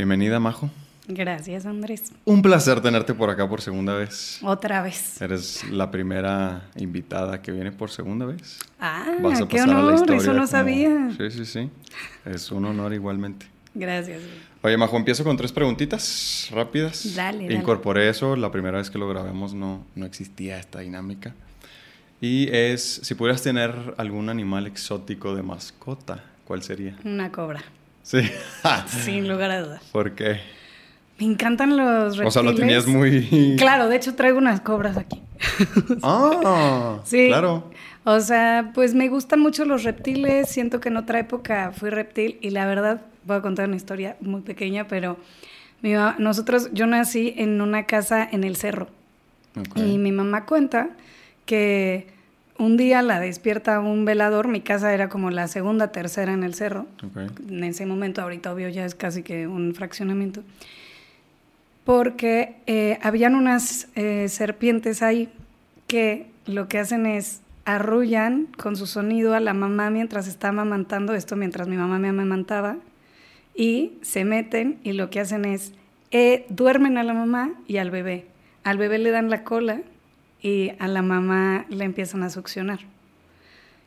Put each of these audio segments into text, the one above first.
Bienvenida, Majo. Gracias, Andrés. Un placer tenerte por acá por segunda vez. Otra vez. Eres la primera invitada que viene por segunda vez. Ah, qué honor, eso no sabía. Sí, sí, sí. Es un honor igualmente. Gracias. Oye, Majo, empiezo con tres preguntitas rápidas. Dale, Incorporé eso, la primera vez que lo grabamos no, no existía esta dinámica. Y es, si pudieras tener algún animal exótico de mascota, ¿cuál sería? Una cobra. Sí. Sin lugar a dudas. ¿Por qué? Me encantan los reptiles. O sea, lo tenías muy... Claro, de hecho traigo unas cobras aquí. ah, sí. Claro. O sea, pues me gustan mucho los reptiles. Siento que en otra época fui reptil y la verdad, voy a contar una historia muy pequeña, pero nosotros, yo nací en una casa en el cerro. Y mi mamá cuenta que un día la despierta un velador, mi casa era como la segunda, tercera en el cerro. En ese momento, ahorita obvio ya es casi que un fraccionamiento. Porque eh, habían unas eh, serpientes ahí que lo que hacen es arrullan con su sonido a la mamá mientras está amamantando, esto mientras mi mamá me amamantaba, y se meten y lo que hacen es eh, duermen a la mamá y al bebé. Al bebé le dan la cola y a la mamá le empiezan a succionar.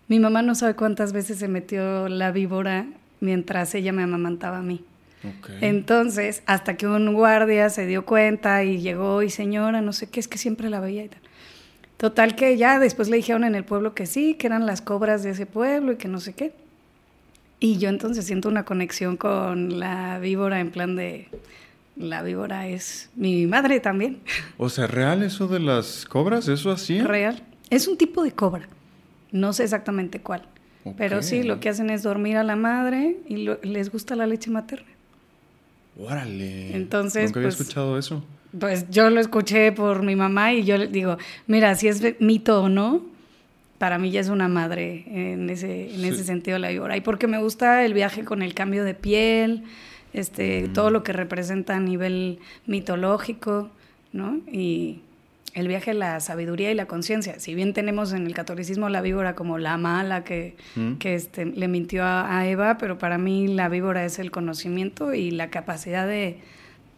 Mi mamá no sabe cuántas veces se metió la víbora mientras ella me amamantaba a mí. Entonces, hasta que un guardia se dio cuenta y llegó y señora, no sé qué, es que siempre la veía y tal. Total que ya después le dijeron en el pueblo que sí, que eran las cobras de ese pueblo y que no sé qué. Y yo entonces siento una conexión con la víbora en plan de, la víbora es mi madre también. O sea, ¿real eso de las cobras? ¿Eso así? Real. Es un tipo de cobra. No sé exactamente cuál. Pero sí, lo que hacen es dormir a la madre y les gusta la leche materna. Órale. Entonces. Nunca había pues, escuchado eso. Pues yo lo escuché por mi mamá y yo le digo, mira, si es mito o no, para mí ya es una madre en ese, en ese sentido la víbora. Y porque me gusta el viaje con el cambio de piel este, todo lo que representa a nivel mitológico, ¿no? Y el viaje a la sabiduría y la conciencia. Si bien tenemos en el catolicismo la víbora como la mala que, que este, le mintió a, Eva, pero para mí la víbora es el conocimiento y la capacidad de,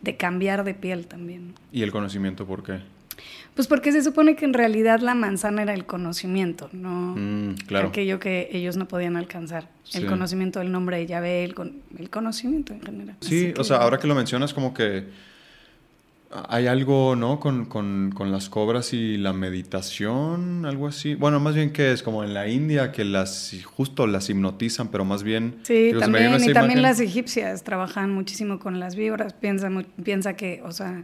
de cambiar de piel también. ¿Y el conocimiento por qué? Pues porque se supone que en realidad la manzana era el conocimiento, no mm, claro. aquello que ellos no podían alcanzar. El conocimiento del nombre de Yahvé, el, el conocimiento en general. Sí, o sea, ahora que lo mencionas, como que hay algo, ¿no? Con, con, con, las cobras y la meditación, algo así. Bueno, más bien que es como en la India, que las justo las hipnotizan, pero más bien... Sí, también, y también las egipcias trabajan muchísimo con las víboras. Piensa, piensa que, o sea,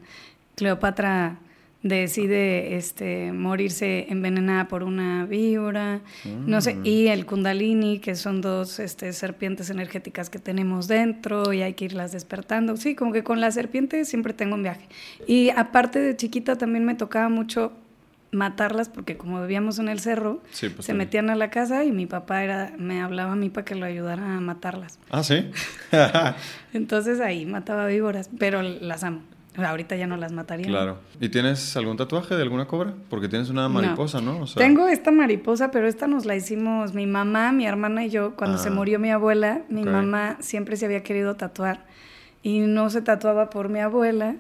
Cleopatra decide este, morirse envenenada por una víbora, no sé, mm. y el kundalini, que son dos este, serpientes energéticas que tenemos dentro y hay que irlas despertando. Sí, como que con la serpiente siempre tengo un viaje. Y aparte de chiquita también me tocaba mucho matarlas porque como vivíamos en el cerro, pues se metían a la casa y mi papá era me hablaba a mí para que lo ayudara a matarlas. Ah, sí. Entonces ahí mataba víboras, pero las amo. Ahorita ya no las mataría. Claro. ¿Y tienes algún tatuaje de alguna cobra? Porque tienes una mariposa, ¿no? Tengo esta mariposa, pero esta nos la hicimos mi mamá, mi hermana y yo. Cuando se ah. murió mi abuela, mi mamá siempre se había querido tatuar. Y no se tatuaba por mi abuela.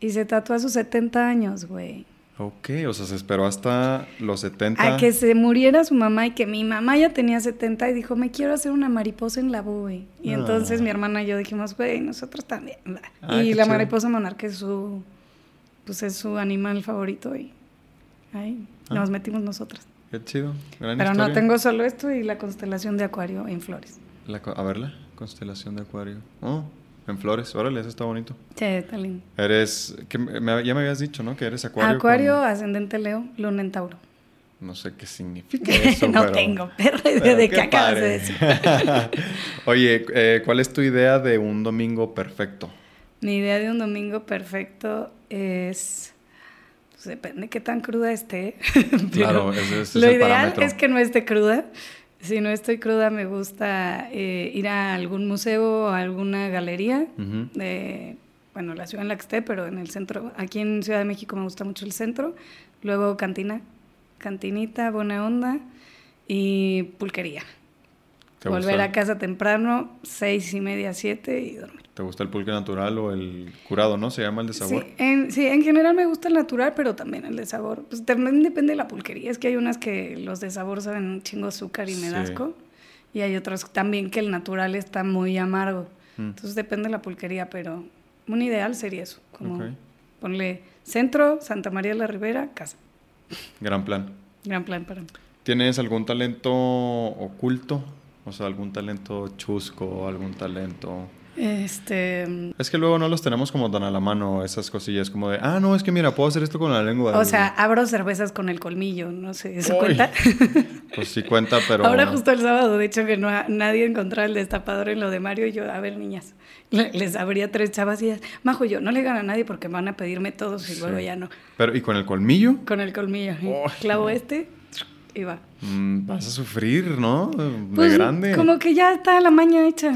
Y se tatuó a sus 70 años, güey. Ok, o sea, se esperó hasta los 70. A que se muriera su mamá y que mi mamá ya tenía 70 y dijo, me quiero hacer una mariposa en la güey. Y ah. entonces mi hermana y yo dijimos, güey, nosotros también. Ah, y la mariposa monarca es su, pues es su animal favorito y ahí ah. nos metimos nosotras. Qué chido, Pero no, tengo solo esto y la constelación de Acuario en flores. a verla, constelación de Acuario. Oh. En flores, órale, eso está bonito. Sí, está lindo. Eres, que ya me habías dicho, ¿no? Que eres acuario. Acuario, ascendente Leo, luna en Tauro. No sé qué significa eso. no tengo perro de qué acabas de decir. Oye, eh, ¿cuál es tu idea de un domingo perfecto? Mi idea de un domingo perfecto es... Pues depende qué tan cruda esté. claro, ese, es Lo ideal es que no esté cruda. Si no estoy cruda, me gusta eh, ir a algún museo o a alguna galería de, bueno, la ciudad en la que esté, pero en el centro. Aquí en Ciudad de México me gusta mucho el centro. Luego cantina, cantinita, buena onda y pulquería. ¿Te Volver gusta? a casa temprano, seis y media, siete y dormir. ¿Te gusta el pulque natural o el curado, no? Se llama el de sabor. Sí en, sí, en general me gusta el natural, pero también el de sabor. Pues también depende de la pulquería. Es que hay unas que los de sabor saben un chingo azúcar y me Sí. Y hay otras también que el natural está muy amargo. Mm. Entonces depende de la pulquería, pero un ideal sería eso. Como Ok. ponle centro, Santa María de la Ribera, casa. Gran plan. Gran plan para mí. ¿Tienes algún talento oculto? O sea, algún talento chusco, algún talento... Este, Es que luego no los tenemos como tan a la mano esas cosillas, como de, ah, no, es que mira, puedo hacer esto con la lengua. o sea, abro cervezas con el colmillo, no sé, ¿eso Uy. cuenta? Pues sí cuenta, pero... Ahora justo el sábado, de hecho, que no nadie encontraba el destapador en lo de Mario y yo, a ver, niñas, le- les abría tres chavas y ellas, Majo, yo no le gano a nadie porque van a pedirme todos y Sí. luego ya no. Pero, ¿y con el colmillo? Con el colmillo, clavo este y va. Mm, vas a sufrir, ¿no? De Pues, grande. Como que ya está la maña hecha.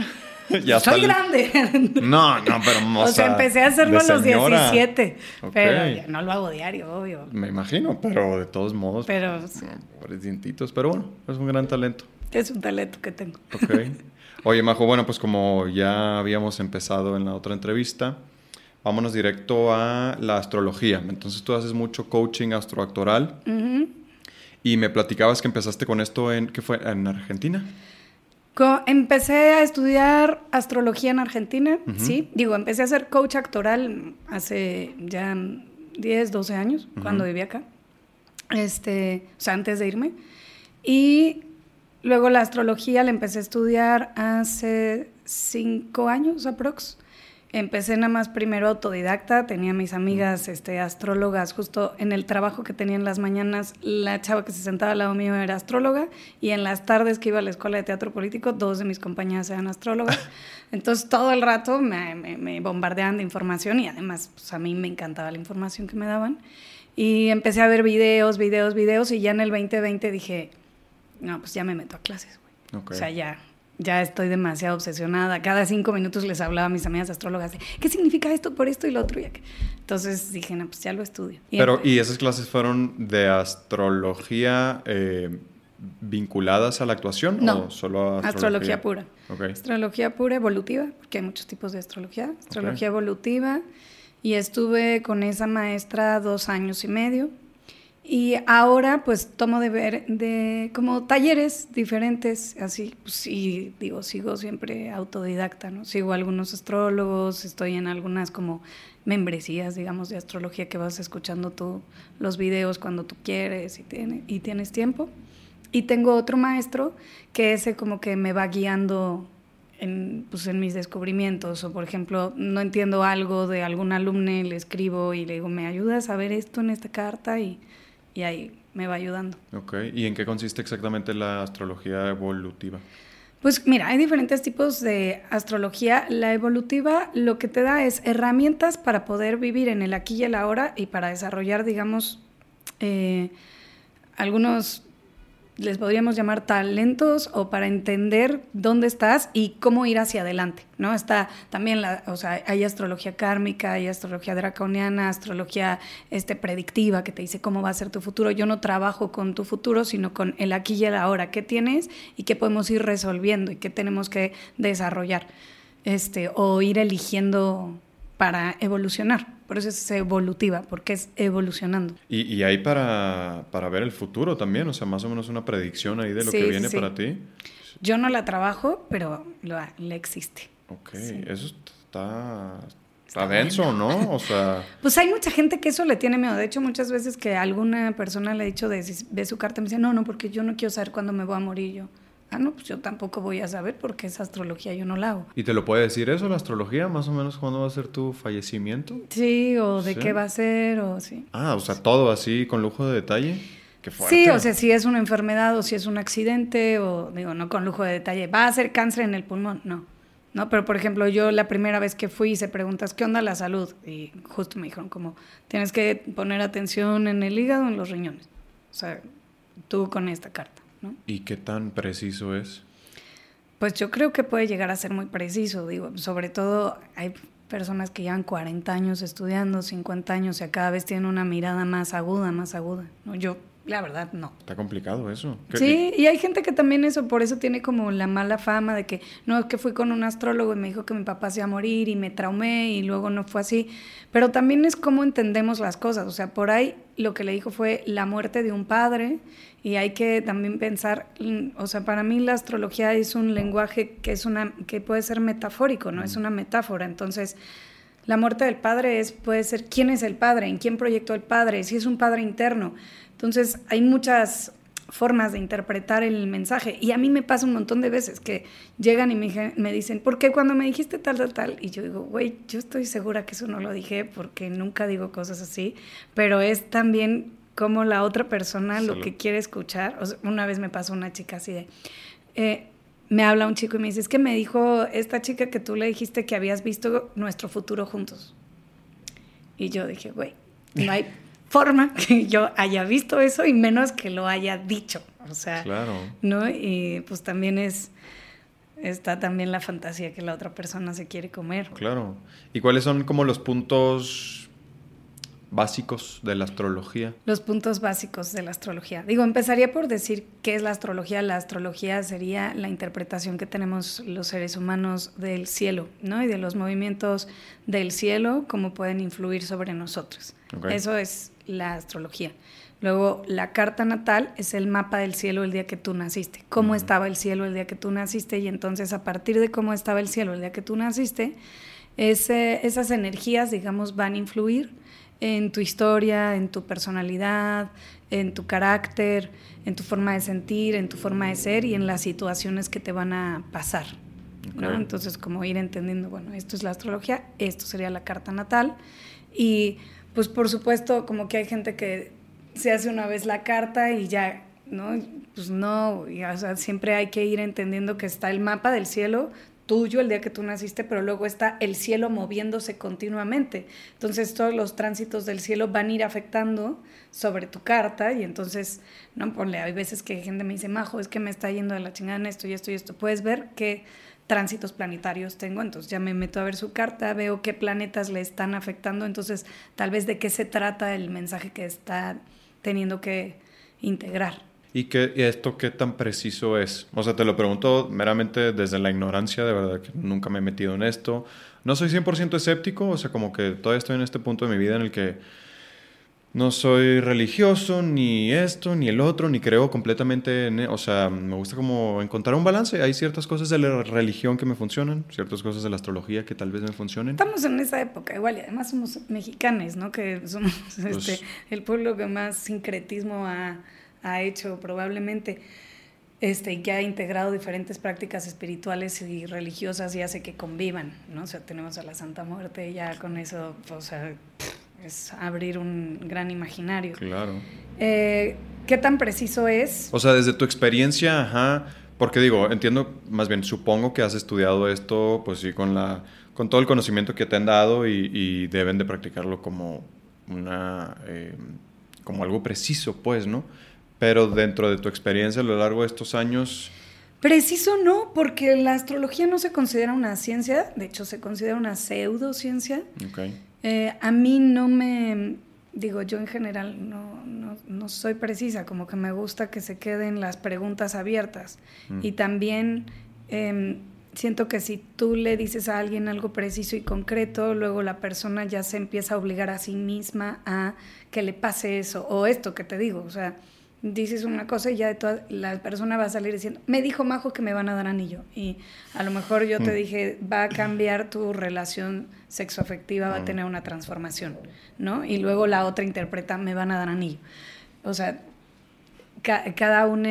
Ya Soy grande. No, no, pero... O, sea, empecé a hacerlo a los señora. 17, Ok. pero ya no lo hago diario, obvio. Me imagino, pero de todos modos... Pero pues, pobres dientitos. Pero bueno, es un gran talento. es un talento que tengo. Ok. Oye, Majo, bueno, pues como ya habíamos empezado en la otra entrevista, vámonos directo a la astrología. Entonces tú haces mucho coaching astroactoral y me platicabas que empezaste con esto en, ¿qué fue? ¿En Argentina? Empecé a estudiar astrología en Argentina, sí. Digo, empecé a ser coach actoral hace ya 10, 12 años, cuando vivía acá. Este, o sea, antes de irme. Y luego la astrología la empecé a estudiar hace 5 años, aprox. Empecé nada más primero autodidacta, tenía mis amigas este, astrólogas, justo en el trabajo que tenía en las mañanas, la chava que se sentaba al lado mío era astróloga y en las tardes que iba a la escuela de teatro político, dos de mis compañeras eran astrólogas. Entonces todo el rato me, me- me bombardeaban de información y además pues, a mí me encantaba la información que me daban. Y empecé a ver videos, videos, videos y ya en el 2020 dije, no, pues ya me meto a clases, güey. Ok. O sea, ya, ya estoy demasiado obsesionada. Cada cinco minutos les hablaba a mis amigas astrólogas de, ¿qué significa esto por esto y lo otro? Y Entonces dije, no, pues ya lo estudio. Y Pero, empe- ¿y esas clases fueron de astrología eh, vinculadas a la actuación No, o solo a astrología, astrología, pura. Ok. Astrología pura evolutiva, porque hay muchos tipos de astrología. Astrología Ok. evolutiva. Y estuve con esa maestra dos años y medio. Y ahora pues tomo de ver de como talleres diferentes, así, pues, y digo, sigo siempre autodidacta, ¿no? Sigo algunos astrólogos, estoy en algunas como membresías, digamos, de astrología que vas escuchando tú los videos cuando tú quieres y, tiene- y tienes tiempo. Y tengo otro maestro que ese como que me va guiando en, pues, en mis descubrimientos. O por ejemplo, no entiendo algo de algún alumno, le escribo y le digo, ¿me ayudas a ver esto en esta carta? Y, y ahí me va ayudando. Ok. ¿Y en qué consiste exactamente la astrología evolutiva? Pues mira, hay diferentes tipos de astrología. La evolutiva lo que te da es herramientas para poder vivir en el aquí y el ahora y para desarrollar, digamos, eh, algunos, les podríamos llamar talentos o para entender dónde estás y cómo ir hacia adelante, ¿no? Está también, la, o sea, hay astrología kármica, hay astrología draconiana, astrología este, predictiva que te dice cómo va a ser tu futuro. Yo no trabajo con tu futuro, sino con el aquí y el ahora, qué tienes y qué podemos ir resolviendo y qué tenemos que desarrollar, este, o ir eligiendo para evolucionar. Por eso es evolutiva, porque es evolucionando. Y, y hay para, para ver el futuro también, o sea, más o menos una predicción ahí de lo Sí, que viene sí. para ti. Yo no la trabajo, pero lo, le existe. Ok, Sí. eso está, Está denso, ¿no? O sea, Pues hay mucha gente que eso le tiene miedo. De hecho, muchas veces que alguna persona le he dicho de ve su carta, me dice, no, no, porque yo no quiero saber cuándo me voy a morir yo. Ah, no, pues yo tampoco voy a saber porque esa astrología yo no la hago. ¿y te lo puede decir eso, la astrología, más o menos cuándo va a ser tu fallecimiento? Sí, o de Sí. qué va a ser, o sí. Ah, o sea, todo así con lujo de detalle. Qué fuerte. Sí, o sea, si es una enfermedad o si es un accidente, o digo, no con lujo de detalle, ¿va a ser cáncer en el pulmón? No. No, pero por ejemplo, yo la primera vez que fui hice preguntas, ¿qué onda la salud? Y justo me dijeron como, tienes que poner atención en el hígado, en los riñones. O sea, tú con esta carta, ¿no? ¿Y qué tan preciso es? Pues yo creo que puede llegar a ser muy preciso, digo, sobre todo hay personas que llevan 40 años estudiando, 50 años, y cada vez tienen una mirada más aguda, más aguda. ¿no? Yo la verdad, no. Está complicado eso. Sí, y hay gente que también eso, por eso tiene como la mala fama de que, no, es que fui con un astrólogo y me dijo que mi papá se iba a morir y me traumé y luego no fue así. Pero también es cómo entendemos las cosas. O sea, por ahí lo que le dijo fue la muerte de un padre y hay que también pensar, o sea, para mí la astrología es un lenguaje que, es una, que puede ser metafórico, ¿no? Es una metáfora. Entonces, la muerte del padre es, puede ser quién es el padre, en quién proyectó el padre, si es un padre interno. Entonces, hay muchas formas de interpretar el mensaje. Y a mí me pasa un montón de veces que llegan y me, me dicen, ¿por qué cuando me dijiste tal, tal, tal? Y yo digo, güey, yo estoy segura que eso no lo dije porque nunca digo cosas así, pero es también como la otra persona lo que quiere escuchar. una vez me pasó una chica así de, eh, me habla un chico y me dice, es que me dijo esta chica que tú le dijiste que habías visto nuestro futuro juntos. Y yo dije, güey, no hay forma que yo haya visto eso y menos que lo haya dicho. O sea, claro. ¿no? Y pues también es, está también la fantasía que la otra persona se quiere comer. Claro. ¿Y cuáles son como los puntos básicos de la astrología? Los puntos básicos de la astrología. Digo, empezaría por decir qué es la astrología. La astrología sería la interpretación que tenemos los seres humanos del cielo, ¿no? Y de los movimientos del cielo, cómo pueden influir sobre nosotros. Eso es la astrología. Luego, la carta natal es el mapa del cielo el día que tú naciste. Cómo estaba el cielo el día que tú naciste y entonces a partir de cómo estaba el cielo el día que tú naciste, esas energías, digamos, van a influir en tu historia, en tu personalidad, en tu carácter, en tu forma de sentir, en tu forma de ser y en las situaciones que te van a pasar. ¿no? Entonces, como ir entendiendo, bueno, esto es la astrología, esto sería la carta natal. Y pues por supuesto, como que hay gente que se hace una vez la carta y ya, ¿no? Pues no, o sea, siempre hay que ir entendiendo que está el mapa del cielo, tuyo el día que tú naciste, pero luego está el cielo moviéndose continuamente. Entonces todos los tránsitos del cielo van a ir afectando sobre tu carta y entonces, no, ponle, hay veces que gente me dice, Majo, es que me está yendo de la chingada en esto y esto y esto. Puedes ver qué tránsitos planetarios tengo, entonces ya me meto a ver su carta, veo qué planetas le están afectando, entonces tal vez de qué se trata el mensaje que está teniendo que integrar. ¿Y, qué, esto qué tan preciso es? O sea, te lo pregunto meramente desde la ignorancia, de verdad que nunca me he metido en esto. No soy 100% escéptico, o sea, como que todavía estoy en este punto de mi vida en el que no soy religioso, ni esto, ni el otro, ni creo completamente en... E, o sea, me gusta como encontrar un balance. Hay ciertas cosas de la religión que me funcionan, ciertas cosas de la astrología que tal vez me funcionen. Estamos en esa época igual, y además somos mexicanos, ¿no? Que somos pues este, el pueblo que más sincretismo ha ha hecho probablemente este, que ha integrado diferentes prácticas espirituales y religiosas y hace que convivan, ¿no? O sea, tenemos a la Santa Muerte y ya con eso, o sea, es abrir un gran imaginario. Claro. Eh, ¿Qué tan preciso es? O sea, desde tu experiencia, ajá, porque digo, entiendo, más bien, supongo que has estudiado esto, pues sí, con la con todo el conocimiento que te han dado y, deben de practicarlo como una eh, como algo preciso, pues, ¿no? Pero dentro de tu experiencia a lo largo de estos años... Preciso no, porque la astrología no se considera una ciencia, de hecho se considera una pseudociencia. Okay. Eh, a mí no me, digo, yo en general no, no, no, soy precisa, como que me gusta que se queden las preguntas abiertas. Mm. Y también em, siento que si tú le dices a alguien algo preciso y concreto, luego la persona ya se empieza a obligar a sí misma a que le pase eso o esto que te digo, o sea dices una cosa y ya de toda, la persona va a salir diciendo, me dijo Majo que me van a dar anillo. Y a lo mejor yo te mm. dije, va a cambiar tu relación sexoafectiva, va a mm. tener una transformación, ¿no? Y luego la otra interpreta, me van a dar anillo. O sea, cada uno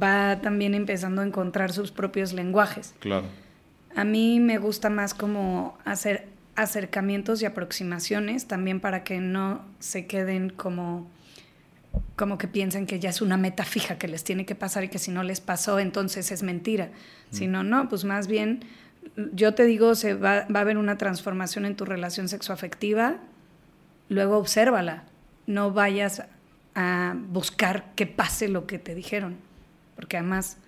va también empezando a encontrar sus propios lenguajes. Claro. A mí me gusta más como hacer acercamientos y aproximaciones también para que no se queden como como que piensan que ya es una meta fija que les tiene que pasar y que si no les pasó, entonces es mentira. Mm. Si no, no, pues más bien, yo te digo, se va, va a haber una transformación en tu relación sexoafectiva, luego obsérvala, no vayas a buscar que pase lo que te dijeron, porque además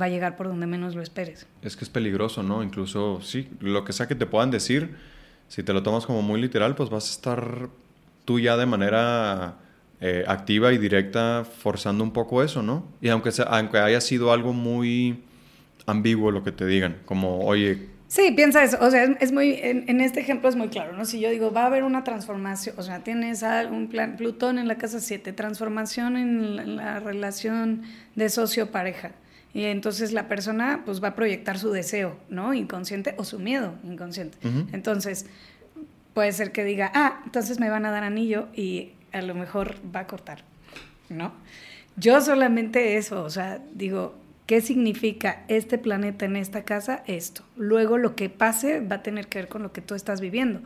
va a llegar por donde menos lo esperes. Es que es peligroso, ¿no? Incluso, sí, lo que sea que te puedan decir, si te lo tomas como muy literal, pues vas a estar tú ya de manera eh, activa y directa forzando un poco eso, ¿no? Y aunque, sea, aunque haya sido algo muy ambiguo lo que te digan, como, oye... Sí, piensa eso, o sea, es, muy, en, este ejemplo es muy claro, ¿no? Si yo digo, va a haber una transformación, o sea, tienes un plan, Plutón en la casa 7, transformación en la, relación de socio-pareja, y entonces la persona pues va a proyectar su deseo, ¿no? Inconsciente o su miedo inconsciente. Entonces, puede ser que diga, ah, entonces me van a dar anillo y a lo mejor va a cortar, ¿no? Yo solamente eso, o sea, digo, ¿qué significa este planeta en esta casa? Esto. Luego lo que pase va a tener que ver con lo que tú estás viviendo.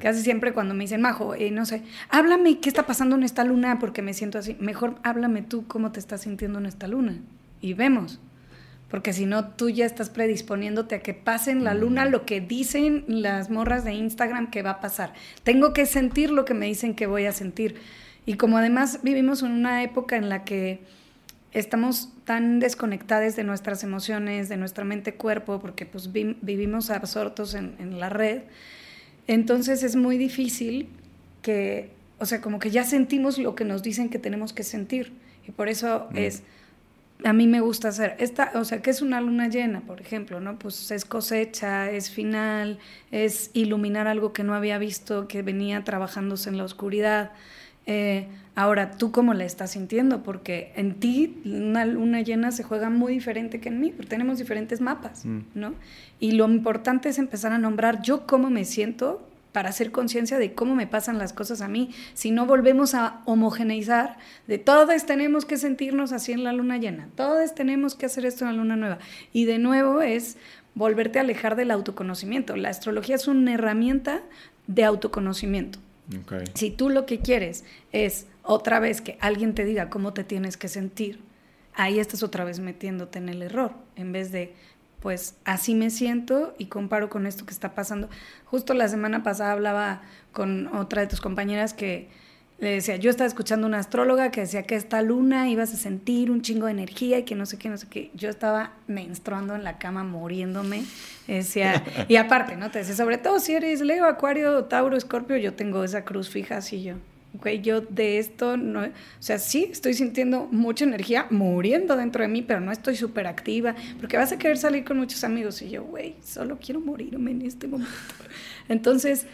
Casi siempre cuando me dicen, Majo, eh, no sé, háblame qué está pasando en esta luna porque me siento así. Mejor háblame tú cómo te estás sintiendo en esta luna y vemos porque si no tú ya estás predisponiéndote a que pase en la luna lo que dicen las morras de Instagram que va a pasar. Tengo que sentir lo que me dicen que voy a sentir. Y como además vivimos en una época en la que estamos tan desconectadas de nuestras emociones, de nuestra mente-cuerpo, porque pues vivimos absortos en, la red, entonces es muy difícil que, o sea, como que ya sentimos lo que nos dicen que tenemos que sentir. Y por eso es a mí me gusta hacer. Esta, o sea, que es una luna llena, por ejemplo, ¿no? Pues es cosecha, es final, es iluminar algo que no había visto, que venía trabajándose en la oscuridad. Eh, ahora, ¿tú cómo la estás sintiendo? Porque en ti una luna llena se juega muy diferente que en mí, porque tenemos diferentes mapas, mm. ¿no? Y lo importante es empezar a nombrar yo cómo me siento para hacer conciencia de cómo me pasan las cosas a mí. Si no volvemos a homogeneizar, de todos tenemos que sentirnos así en la luna llena, todos tenemos que hacer esto en la luna nueva. Y de nuevo es volverte a alejar del autoconocimiento. La astrología es una herramienta de autoconocimiento. Si tú lo que quieres es otra vez que alguien te diga cómo te tienes que sentir, ahí estás otra vez metiéndote en el error, en vez de pues así me siento y comparo con esto que está pasando. Justo la semana pasada hablaba con otra de tus compañeras que le decía, yo estaba escuchando una astróloga que decía que esta luna ibas a sentir un chingo de energía y que no sé qué, no sé qué. Yo estaba menstruando en la cama, muriéndome. Decía, y aparte, ¿no? Te decía, sobre todo si eres Leo, Acuario, Tauro, Escorpio, yo tengo esa cruz fija así yo güey, yo de esto no, o sea, sí, estoy sintiendo mucha energía muriendo dentro de mí, pero no estoy súper activa, porque vas a querer salir con muchos amigos y yo, güey, solo quiero morirme en este momento. Entonces,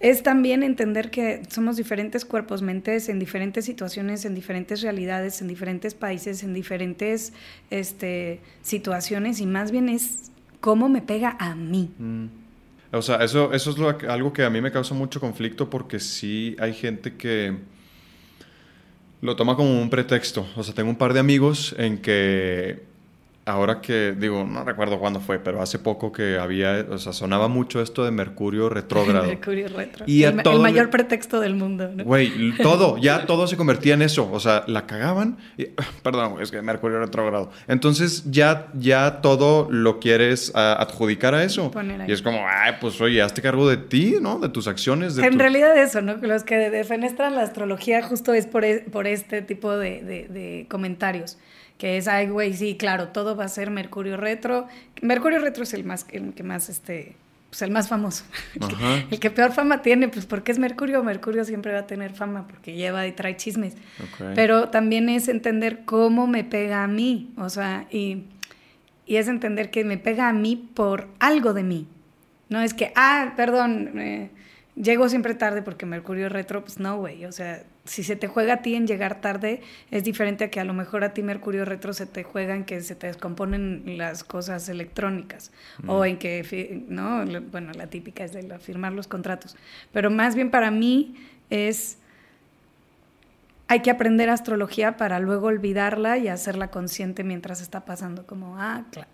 es también entender que somos diferentes cuerpos, mentes, en diferentes situaciones, en diferentes realidades, en diferentes países, en diferentes este, situaciones, y más bien es cómo me pega a mí. Mm. O sea, eso, eso es algo que a mí me causa mucho conflicto porque sí hay gente que lo toma como un pretexto. O sea, tengo un par de amigos en que ahora que digo, no recuerdo cuándo fue, pero hace poco que había, o sea, sonaba mucho esto de Mercurio retrógrado. Mercurio retrógrado. Y el, el, mayor pretexto del mundo. Güey, todo, ya todo se convertía en eso. O sea, la cagaban. Y, perdón, es que Mercurio retrógrado. Entonces ya, ya todo lo quieres adjudicar a eso. Y es como, ay, pues oye, hazte cargo de ti, ¿no? De tus acciones. De en realidad eso, ¿no? Los que defenestran la astrología justo es por, e, por este tipo de, de, de comentarios que es, ay, güey, sí, claro, todo va a ser Mercurio Retro. Mercurio Retro es el más, el que más, este, pues el más famoso. El que, peor fama tiene, pues porque es Mercurio, Mercurio siempre va a tener fama porque lleva y trae chismes. Pero también es entender cómo me pega a mí, o sea, y, y, es entender que me pega a mí por algo de mí. No es que, ah, perdón, eh, llego siempre tarde porque Mercurio retro, pues no, güey. O sea, si se te juega a ti en llegar tarde, es diferente a que a lo mejor a ti Mercurio retro se te juega en que se te descomponen las cosas electrónicas o en que, ¿no? Bueno, la típica es de firmar los contratos. Pero más bien para mí es hay que aprender astrología para luego olvidarla y hacerla consciente mientras está pasando, como, ah, claro,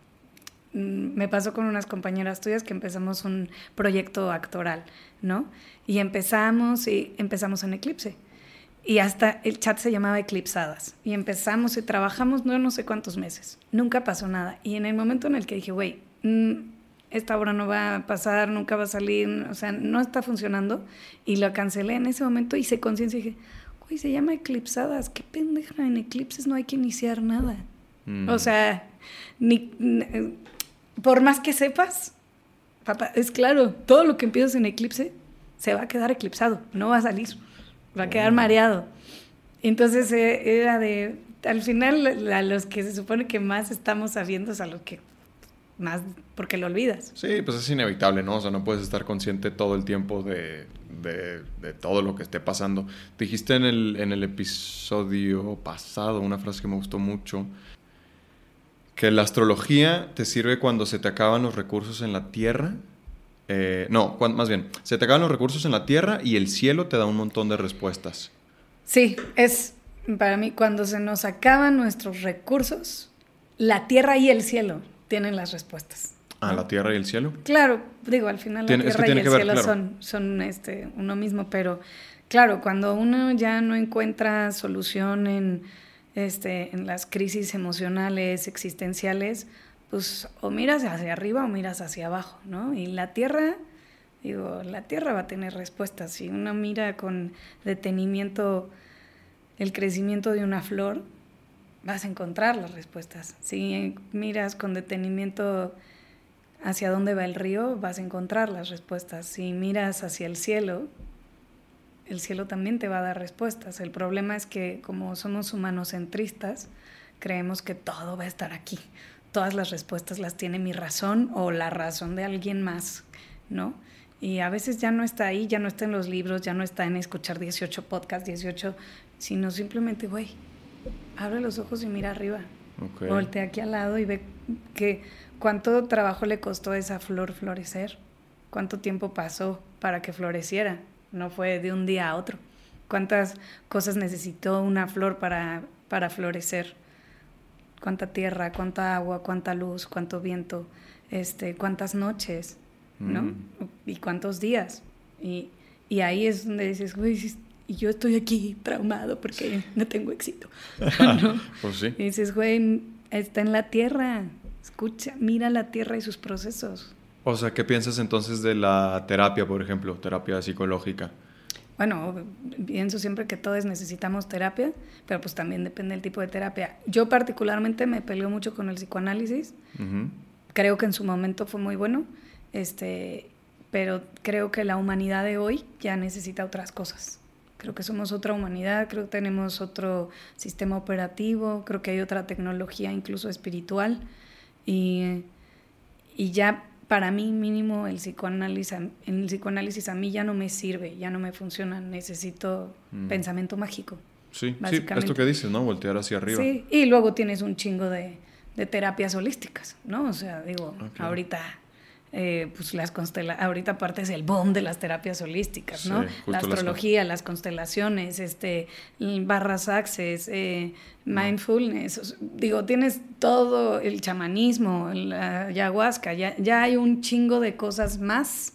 Mm, me pasó con unas compañeras tuyas que empezamos un proyecto actoral, ¿no? Y empezamos y empezamos en Eclipse. Y hasta el chat se llamaba Eclipsadas. Y empezamos y trabajamos no, no sé cuántos meses. Nunca pasó nada. Y en el momento en el que dije, güey, mm, esta obra no va a pasar, nunca va a salir, o sea, no está funcionando. Y lo cancelé en ese momento, hice conciencia y dije, güey, se llama Eclipsadas. Qué pendeja, en Eclipses no hay que iniciar nada. Mm. O sea, ni, por más que sepas, papá, es claro, todo lo que empiezas en eclipse se va a quedar eclipsado, no va a salir, va a quedar mareado. Entonces eh, era de, al final a los que se supone que más estamos sabiendo es a los que más, porque lo olvidas. Sí, pues es inevitable, ¿no? O sea, no puedes estar consciente todo el tiempo de, de, de todo lo que esté pasando. Dijiste en el, en el episodio pasado una frase que me gustó mucho, que la astrología te sirve cuando se te acaban los recursos en la Tierra. Eh, no, más bien, se te acaban los recursos en la Tierra y el cielo te da un montón de respuestas. Sí, es para mí cuando se nos acaban nuestros recursos, la Tierra y el cielo tienen las respuestas. Ah, la Tierra y el cielo. Claro, digo, al final la Tierra y el cielo son, son este, uno mismo, pero claro, cuando uno ya no encuentra solución en este, en las crisis emocionales, existenciales, pues o miras hacia arriba o miras hacia abajo, ¿no? Y la Tierra, digo, la Tierra va a tener respuestas. Si uno mira con detenimiento el crecimiento de una flor, vas a encontrar las respuestas. Si miras con detenimiento hacia dónde va el río, vas a encontrar las respuestas. Si miras hacia el cielo, el cielo también te va a dar respuestas. El problema es que como somos humanocentristas, creemos que todo va a estar aquí. Todas las respuestas las tiene mi razón o la razón de alguien más, ¿no? Y a veces ya no está ahí, ya no está en los libros, ya no está en escuchar 18 podcasts, 18, sino simplemente, güey, abre los ojos y mira arriba. Okay. Voltea aquí al lado y ve que cuánto trabajo le costó a esa flor florecer, cuánto tiempo pasó para que floreciera no fue de un día a otro. ¿Cuántas cosas necesitó una flor para, para florecer? ¿Cuánta tierra, cuánta agua, cuánta luz, cuánto viento, este, cuántas noches, ¿no? Mm. Y cuántos días. Y, y, ahí es donde dices, güey, y yo estoy aquí traumado porque no tengo éxito. pues sí. Y dices, güey, está en la tierra. Escucha, mira la tierra y sus procesos. O sea, ¿qué piensas entonces de la terapia, por ejemplo, terapia psicológica? Bueno, pienso siempre que todos necesitamos terapia, pero pues también depende del tipo de terapia. Yo particularmente me peleo mucho con el psicoanálisis. Creo que en su momento fue muy bueno, este, pero creo que la humanidad de hoy ya necesita otras cosas. Creo que somos otra humanidad, creo que tenemos otro sistema operativo, creo que hay otra tecnología, incluso espiritual, y, y ya para mí mínimo el psicoanálisis, el psicoanálisis a mí ya no me sirve, ya no me funciona, necesito mm. pensamiento mágico. Sí, sí, esto que dices, ¿no? Voltear hacia arriba. Sí, y luego tienes un chingo de, de terapias holísticas, ¿no? O sea, digo, ah, ahorita eh, pues las constelaciones, ahorita aparte es el boom de las terapias holísticas, ¿no? la astrología, las... constelaciones, este, barras access, eh, mindfulness, digo, tienes todo el chamanismo, la ayahuasca, ya, ya hay un chingo de cosas más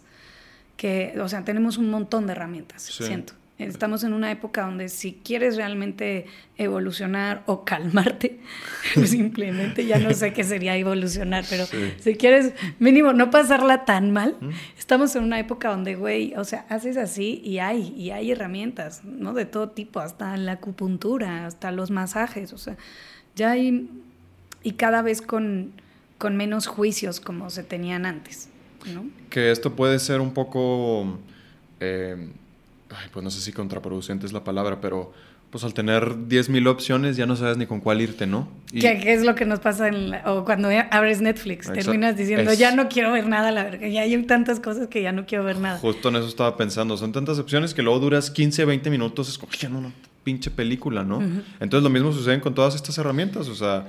que, o sea, tenemos un montón de herramientas, siento. Estamos en una época donde si quieres realmente evolucionar o calmarte, simplemente ya no sé qué sería evolucionar, pero si quieres mínimo no pasarla tan mal, estamos en una época donde, güey, o sea, haces así y hay, y hay herramientas, ¿no? De todo tipo, hasta la acupuntura, hasta los masajes, o sea, ya hay, y cada vez con, con menos juicios como se tenían antes, ¿no? Que esto puede ser un poco... Eh, pues no sé si contraproducente es la palabra, pero pues al tener 10.000 opciones ya no sabes ni con cuál irte, ¿no? ¿Qué, es lo que nos pasa en o cuando abres Netflix? Terminas diciendo, ya no quiero ver nada, la verdad, ya hay tantas cosas que ya no quiero ver nada. Justo en eso estaba pensando, son tantas opciones que luego duras 15, 20 minutos escogiendo una pinche película, ¿no? Entonces lo mismo sucede con todas estas herramientas, o sea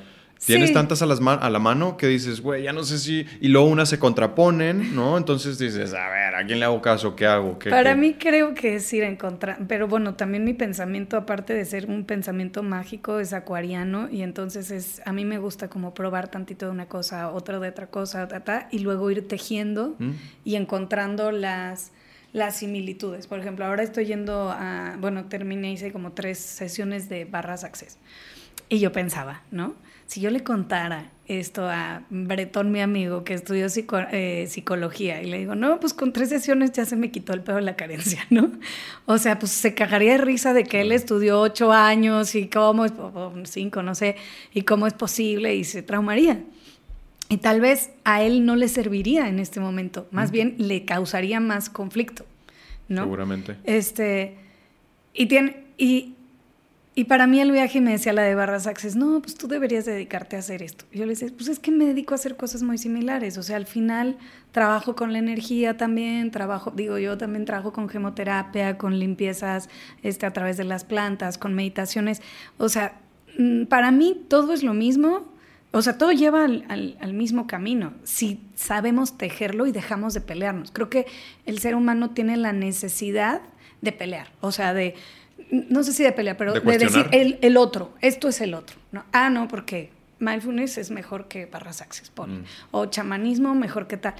Tienes tantas a, las a la mano que dices, güey, ya no sé si... Y luego unas se contraponen, ¿no? Entonces dices, a ver, ¿a quién le hago caso? ¿Qué hago? ¿Qué, Para mí creo que es ir en contra... Pero bueno, también mi pensamiento, aparte de ser un pensamiento mágico, es acuariano. Y entonces es... A mí me gusta como probar tantito de una cosa, otra de otra cosa, ta, y luego ir tejiendo mm. y encontrando las las similitudes. Por ejemplo, ahora estoy yendo a, bueno, terminé, hice como tres sesiones de barras access. Y yo pensaba, ¿no? Si yo le contara esto a Bretón, mi amigo, que estudió eh, psicología, y le digo, no, pues con tres sesiones ya se me quitó el pedo de la carencia, ¿no? O sea, pues se cagaría de risa de que él estudió ocho años y cómo es, o cinco, no sé, y cómo es posible, y se traumaría. Y tal vez a él no le serviría en este momento, más bien le causaría más conflicto, ¿no? Seguramente. Este, y tiene, y Y para mí el viaje me decía la de Barras Access, no, pues tú deberías dedicarte a hacer esto. Yo le decía, pues es que me dedico a hacer cosas muy similares. O sea, al final trabajo con la energía también, trabajo, digo, yo también trabajo con gemoterapia, con limpiezas este, a través de las plantas, con meditaciones. O sea, mm, para mí todo es lo mismo. O sea, todo lleva al, al mismo camino, si sabemos tejerlo y dejamos de pelearnos. Creo que el ser humano tiene la necesidad de pelear, o sea, de no sé si de pelea, pero de, decir el, el, otro, esto es el otro. ¿no? Ah, no, porque mindfulness es mejor que barras access, mm. o chamanismo mejor que tal.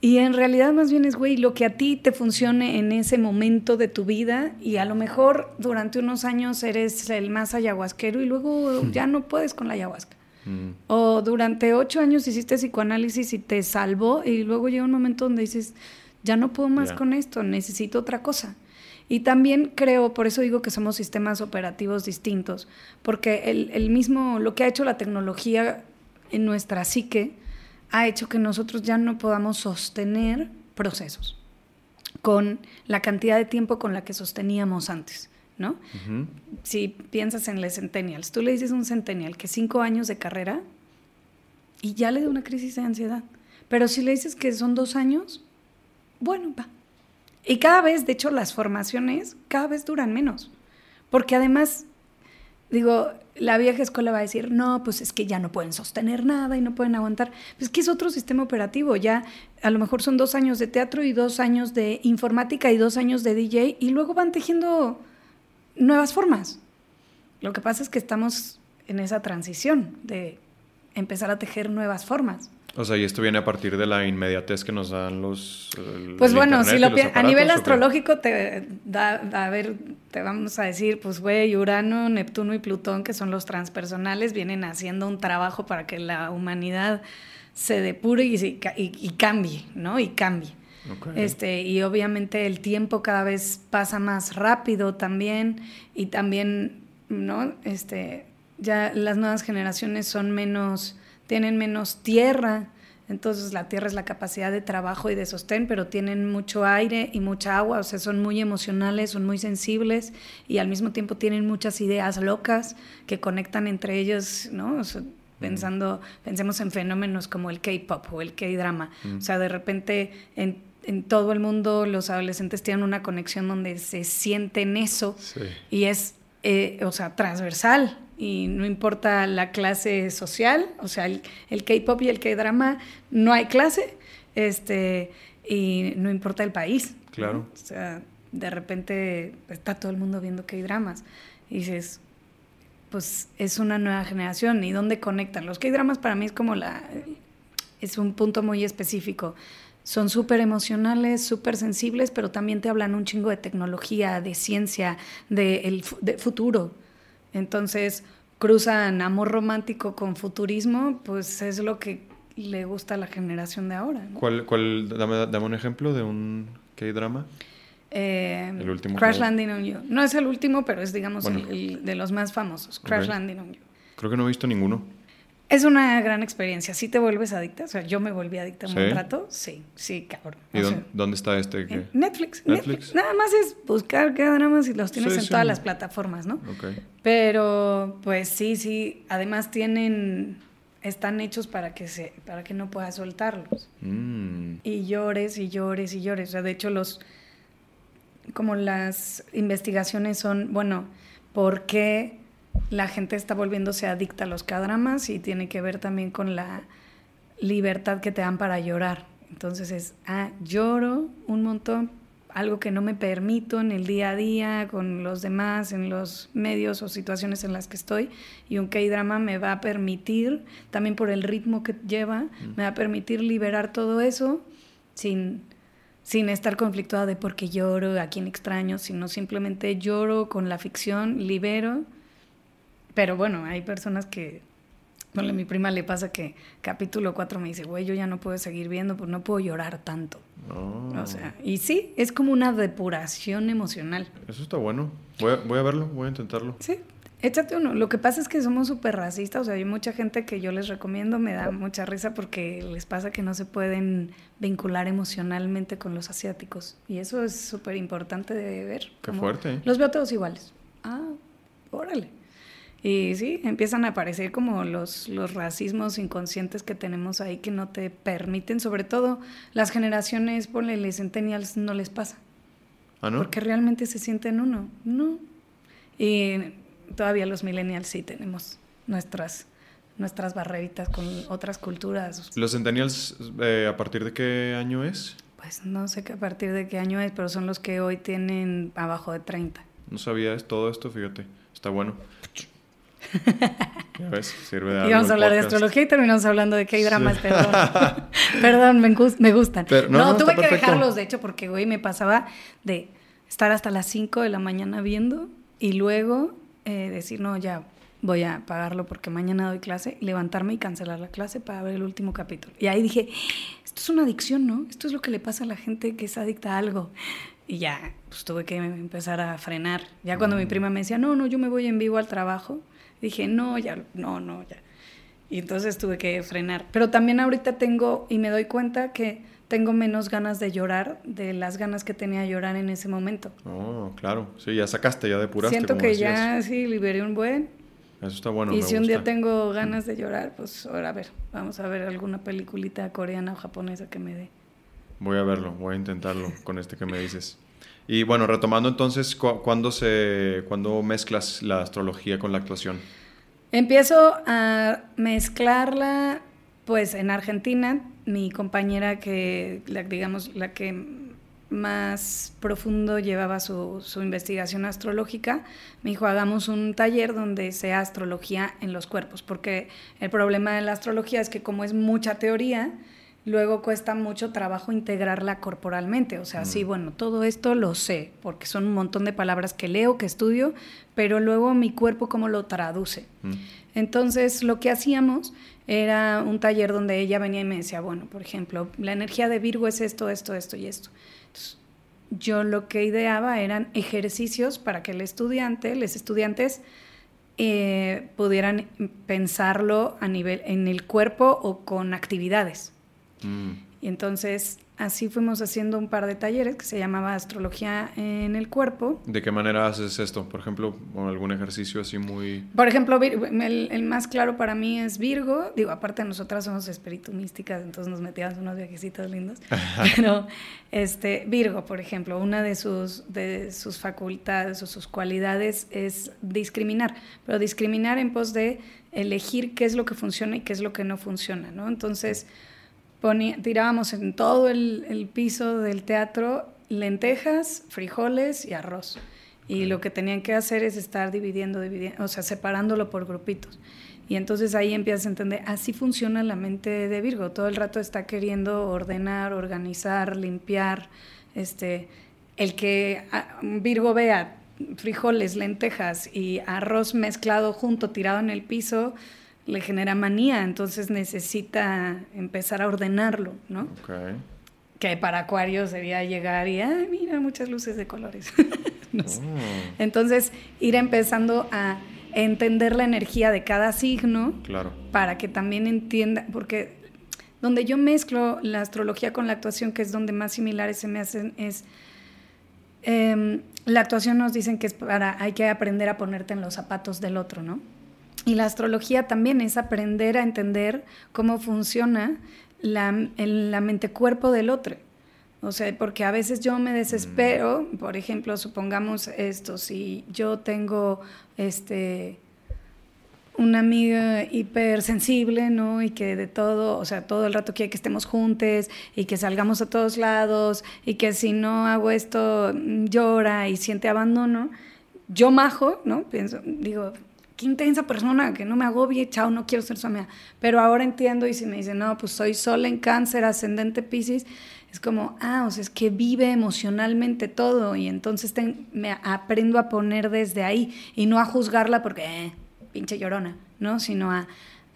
Y en realidad más bien es, güey, lo que a ti te funcione en ese momento de tu vida y a lo mejor durante unos años eres el más ayahuasquero y luego ya no puedes con la ayahuasca. Mm. O durante ocho años hiciste psicoanálisis y te salvó y luego llega un momento donde dices, ya no puedo más con esto, necesito otra cosa. Y también creo, por eso digo que somos sistemas operativos distintos, porque el, mismo, lo que ha hecho la tecnología en nuestra psique, ha hecho que nosotros ya no podamos sostener procesos con la cantidad de tiempo con la que sosteníamos antes. ¿no? Si piensas en los centennials, tú le dices a un centennial que cinco años de carrera y ya le da una crisis de ansiedad. Pero si le dices que son dos años, bueno, va, y cada vez, de hecho, las formaciones cada vez duran menos. Porque además, digo, la vieja escuela va a decir, no, pues es que ya no pueden sostener nada y no pueden aguantar. Pues que es otro sistema operativo. Ya a lo mejor son dos años de teatro y dos años de informática y dos años de DJ y luego van tejiendo nuevas formas. Lo que pasa es que estamos en esa transición de empezar a tejer nuevas formas. O sea, y esto viene a partir de la inmediatez que nos dan los. pues bueno, si lo a nivel astrológico te da, a ver, te vamos a decir, pues güey, Urano, Neptuno y Plutón, que son los transpersonales, vienen haciendo un trabajo para que la humanidad se depure y, y, y cambie, ¿no? Y cambie. Este, y obviamente el tiempo cada vez pasa más rápido también, y también, ¿no? Este, ya las nuevas generaciones son menos tienen menos tierra, entonces la tierra es la capacidad de trabajo y de sostén, pero tienen mucho aire y mucha agua, o sea, son muy emocionales, son muy sensibles y al mismo tiempo tienen muchas ideas locas que conectan entre ellos, ¿no? pensando, pensemos en fenómenos como el K-pop o el K-drama, o sea, de repente en, en, todo el mundo los adolescentes tienen una conexión donde se sienten eso y es, eh, o sea, transversal, y no importa la clase social, o sea, el, K-pop y el K-drama, no hay clase, este, y no importa el país. Claro. O sea, de repente está todo el mundo viendo K-dramas y dices, pues es una nueva generación, ¿y dónde conectan? Los K-dramas para mí es como la, es un punto muy específico. Son súper emocionales, súper sensibles, pero también te hablan un chingo de tecnología, de ciencia, de, el, de futuro. Entonces, cruzan amor romántico con futurismo, pues es lo que le gusta a la generación de ahora. ¿Cuál, cuál dame, un ejemplo de un K-drama? Eh, el último. Crash Landing on You. No es el último, pero es, digamos, el, de los más famosos. Crash Landing on You. Creo que no he visto ninguno. Es una gran experiencia. Si te vuelves adicta, o sea, yo me volví adicta un rato. Sí, sí, cabrón. ¿Y dónde, está este? Netflix, Netflix. Nada más es buscar qué dramas y los tienes en todas las plataformas, ¿no? Pero, pues sí, sí. Además tienen, están hechos para que se, para que no puedas soltarlos. Mm. Y llores y llores y llores. O sea, de hecho los, como las investigaciones son, bueno, ¿por qué? La gente está volviéndose adicta a los cadramas y tiene que ver también con la libertad que te dan para llorar. Entonces es, ah, lloro un montón, algo que no me permito en el día a día, con los demás, en los medios o situaciones en las que estoy. Y un K-drama me va a permitir, también por el ritmo que lleva, mm. me va a permitir liberar todo eso sin, sin estar conflictuada de por qué lloro, a quién extraño, sino simplemente lloro con la ficción, libero pero bueno, hay personas que, bueno, a mi prima le pasa que capítulo 4 me dice, güey, yo ya no puedo seguir viendo, pues no puedo llorar tanto. O sea, y sí, es como una depuración emocional. Eso está bueno. Voy a, voy a verlo, voy a intentarlo. Sí, échate uno. Lo que pasa es que somos súper racistas, o sea, hay mucha gente que yo les recomiendo, me da mucha risa porque les pasa que no se pueden vincular emocionalmente con los asiáticos. Y eso es súper importante de ver. Qué fuerte. Los veo todos iguales. Ah, órale. Y sí, empiezan a aparecer como los, los racismos inconscientes que tenemos ahí que no te permiten, sobre todo las generaciones, ponle, les centennials, no les pasa. ¿Ah, no? Porque realmente se sienten uno, ¿no? Y todavía los millennials sí tenemos nuestras, nuestras barreritas con otras culturas. ¿Los centennials eh, a partir de qué año es? Pues no sé a partir de qué año es, pero son los que hoy tienen abajo de 30. No sabía todo esto, fíjate. Está bueno. Ya ves, sirve de Íbamos a hablar de astrología y terminamos hablando de K-dramas, perdón. perdón, me, gus- me gustan. Pero- no, no, no, tuve que perfecto. dejarlos, de hecho, porque, güey, me pasaba de estar hasta las 5 de la mañana viendo y luego eh, decir, no, ya voy a pagarlo porque mañana doy clase, levantarme y cancelar la clase para ver el último capítulo. Y ahí dije, esto es una adicción, ¿no? Esto es lo que le pasa a la gente que es adicta a algo. Y ya, pues tuve que empezar a frenar. Ya cuando Mm. mi prima me decía, no, no, yo me voy en vivo al trabajo, dije, no, ya, no, no, ya. Y entonces tuve que frenar. Pero también ahorita tengo, y me doy cuenta que tengo menos ganas de llorar de las ganas que tenía de llorar en ese momento. Oh, claro. Sí, ya sacaste, ya depuraste. Siento como que decías. ya sí liberé un buen. Eso está bueno. y me si un día tengo ganas de llorar, pues ahora a ver, vamos a ver alguna peliculita coreana o japonesa que me dé. Voy a verlo, voy a intentarlo con este que me dices. Y bueno, retomando entonces, cu- ¿cuándo, se, ¿cuándo mezclas la astrología con la actuación? Empiezo a mezclarla, pues en Argentina, mi compañera que, la, digamos, la que más profundo llevaba su, su investigación astrológica, me dijo, hagamos un taller donde sea astrología en los cuerpos, porque el problema de la astrología es que como es mucha teoría, luego cuesta mucho trabajo integrarla corporalmente. O sea, sí, bueno, todo esto lo sé, porque son un montón de palabras que leo, que estudio, pero luego mi cuerpo cómo lo traduce. Mm. Entonces, lo que hacíamos era un taller donde ella venía y me decía, bueno, por ejemplo, la energía de Virgo es esto, esto, esto y esto. Entonces, yo lo que ideaba eran ejercicios para que el estudiante, los estudiantes, eh, pudieran pensarlo a nivel en el cuerpo o con actividades. Mm. Y entonces así fuimos haciendo un par de talleres que se llamaba Astrología en el Cuerpo. ¿De qué manera haces esto? Por ejemplo, con algún ejercicio así muy... Por ejemplo, el, el más claro para mí es Virgo. Digo, aparte nosotras somos espíritu místicas, entonces nos metíamos unos viajecitos lindos. Pero este, Virgo, por ejemplo, una de sus, de sus facultades o sus cualidades es discriminar, pero discriminar en pos de elegir qué es lo que funciona y qué es lo que no funciona, ¿no? Entonces, ponía- tirábamos en todo el, el piso del teatro lentejas, frijoles y arroz. Y lo que tenían que hacer es estar dividiendo, dividiendo, o sea, separándolo por grupitos. Y entonces ahí empiezas a entender, así funciona la mente de Virgo. Todo el rato está queriendo ordenar, organizar, limpiar. Este, el que ah, Virgo vea frijoles, lentejas y arroz mezclado junto, tirado en el piso, le genera manía, entonces necesita empezar a ordenarlo, ¿no? Ok. Que para Acuario sería llegar y, ay, mira, muchas luces de colores. No sé. Oh, Entonces, ir empezando a entender la energía de cada signo claro. para que también entienda, porque donde yo mezclo la astrología con la actuación, que es donde más similares se me hacen, es em, la actuación nos dicen que es para, hay que aprender a ponerte en los zapatos del otro, ¿no? Y la astrología también es aprender a entender cómo funciona la, la mente-cuerpo del otro. O sea, porque a veces yo me desespero, por ejemplo, supongamos esto, si yo tengo este una amiga hipersensible, ¿no? Y que de todo, o sea, todo el rato quiere que estemos juntos y que salgamos a todos lados y que si no hago esto mm, llora y siente abandono. Yo majo, ¿no? Pienso, digo, qué intensa persona, que no me agobie, chao, no quiero ser su amiga. Pero ahora entiendo y si me dicen, no, pues soy sola en cáncer, ascendente Pisces, es como, ah, o sea, es que vive emocionalmente todo y entonces ten- me aprendo a poner desde ahí y no a juzgarla porque, eh, pinche llorona, ¿no? Sino a,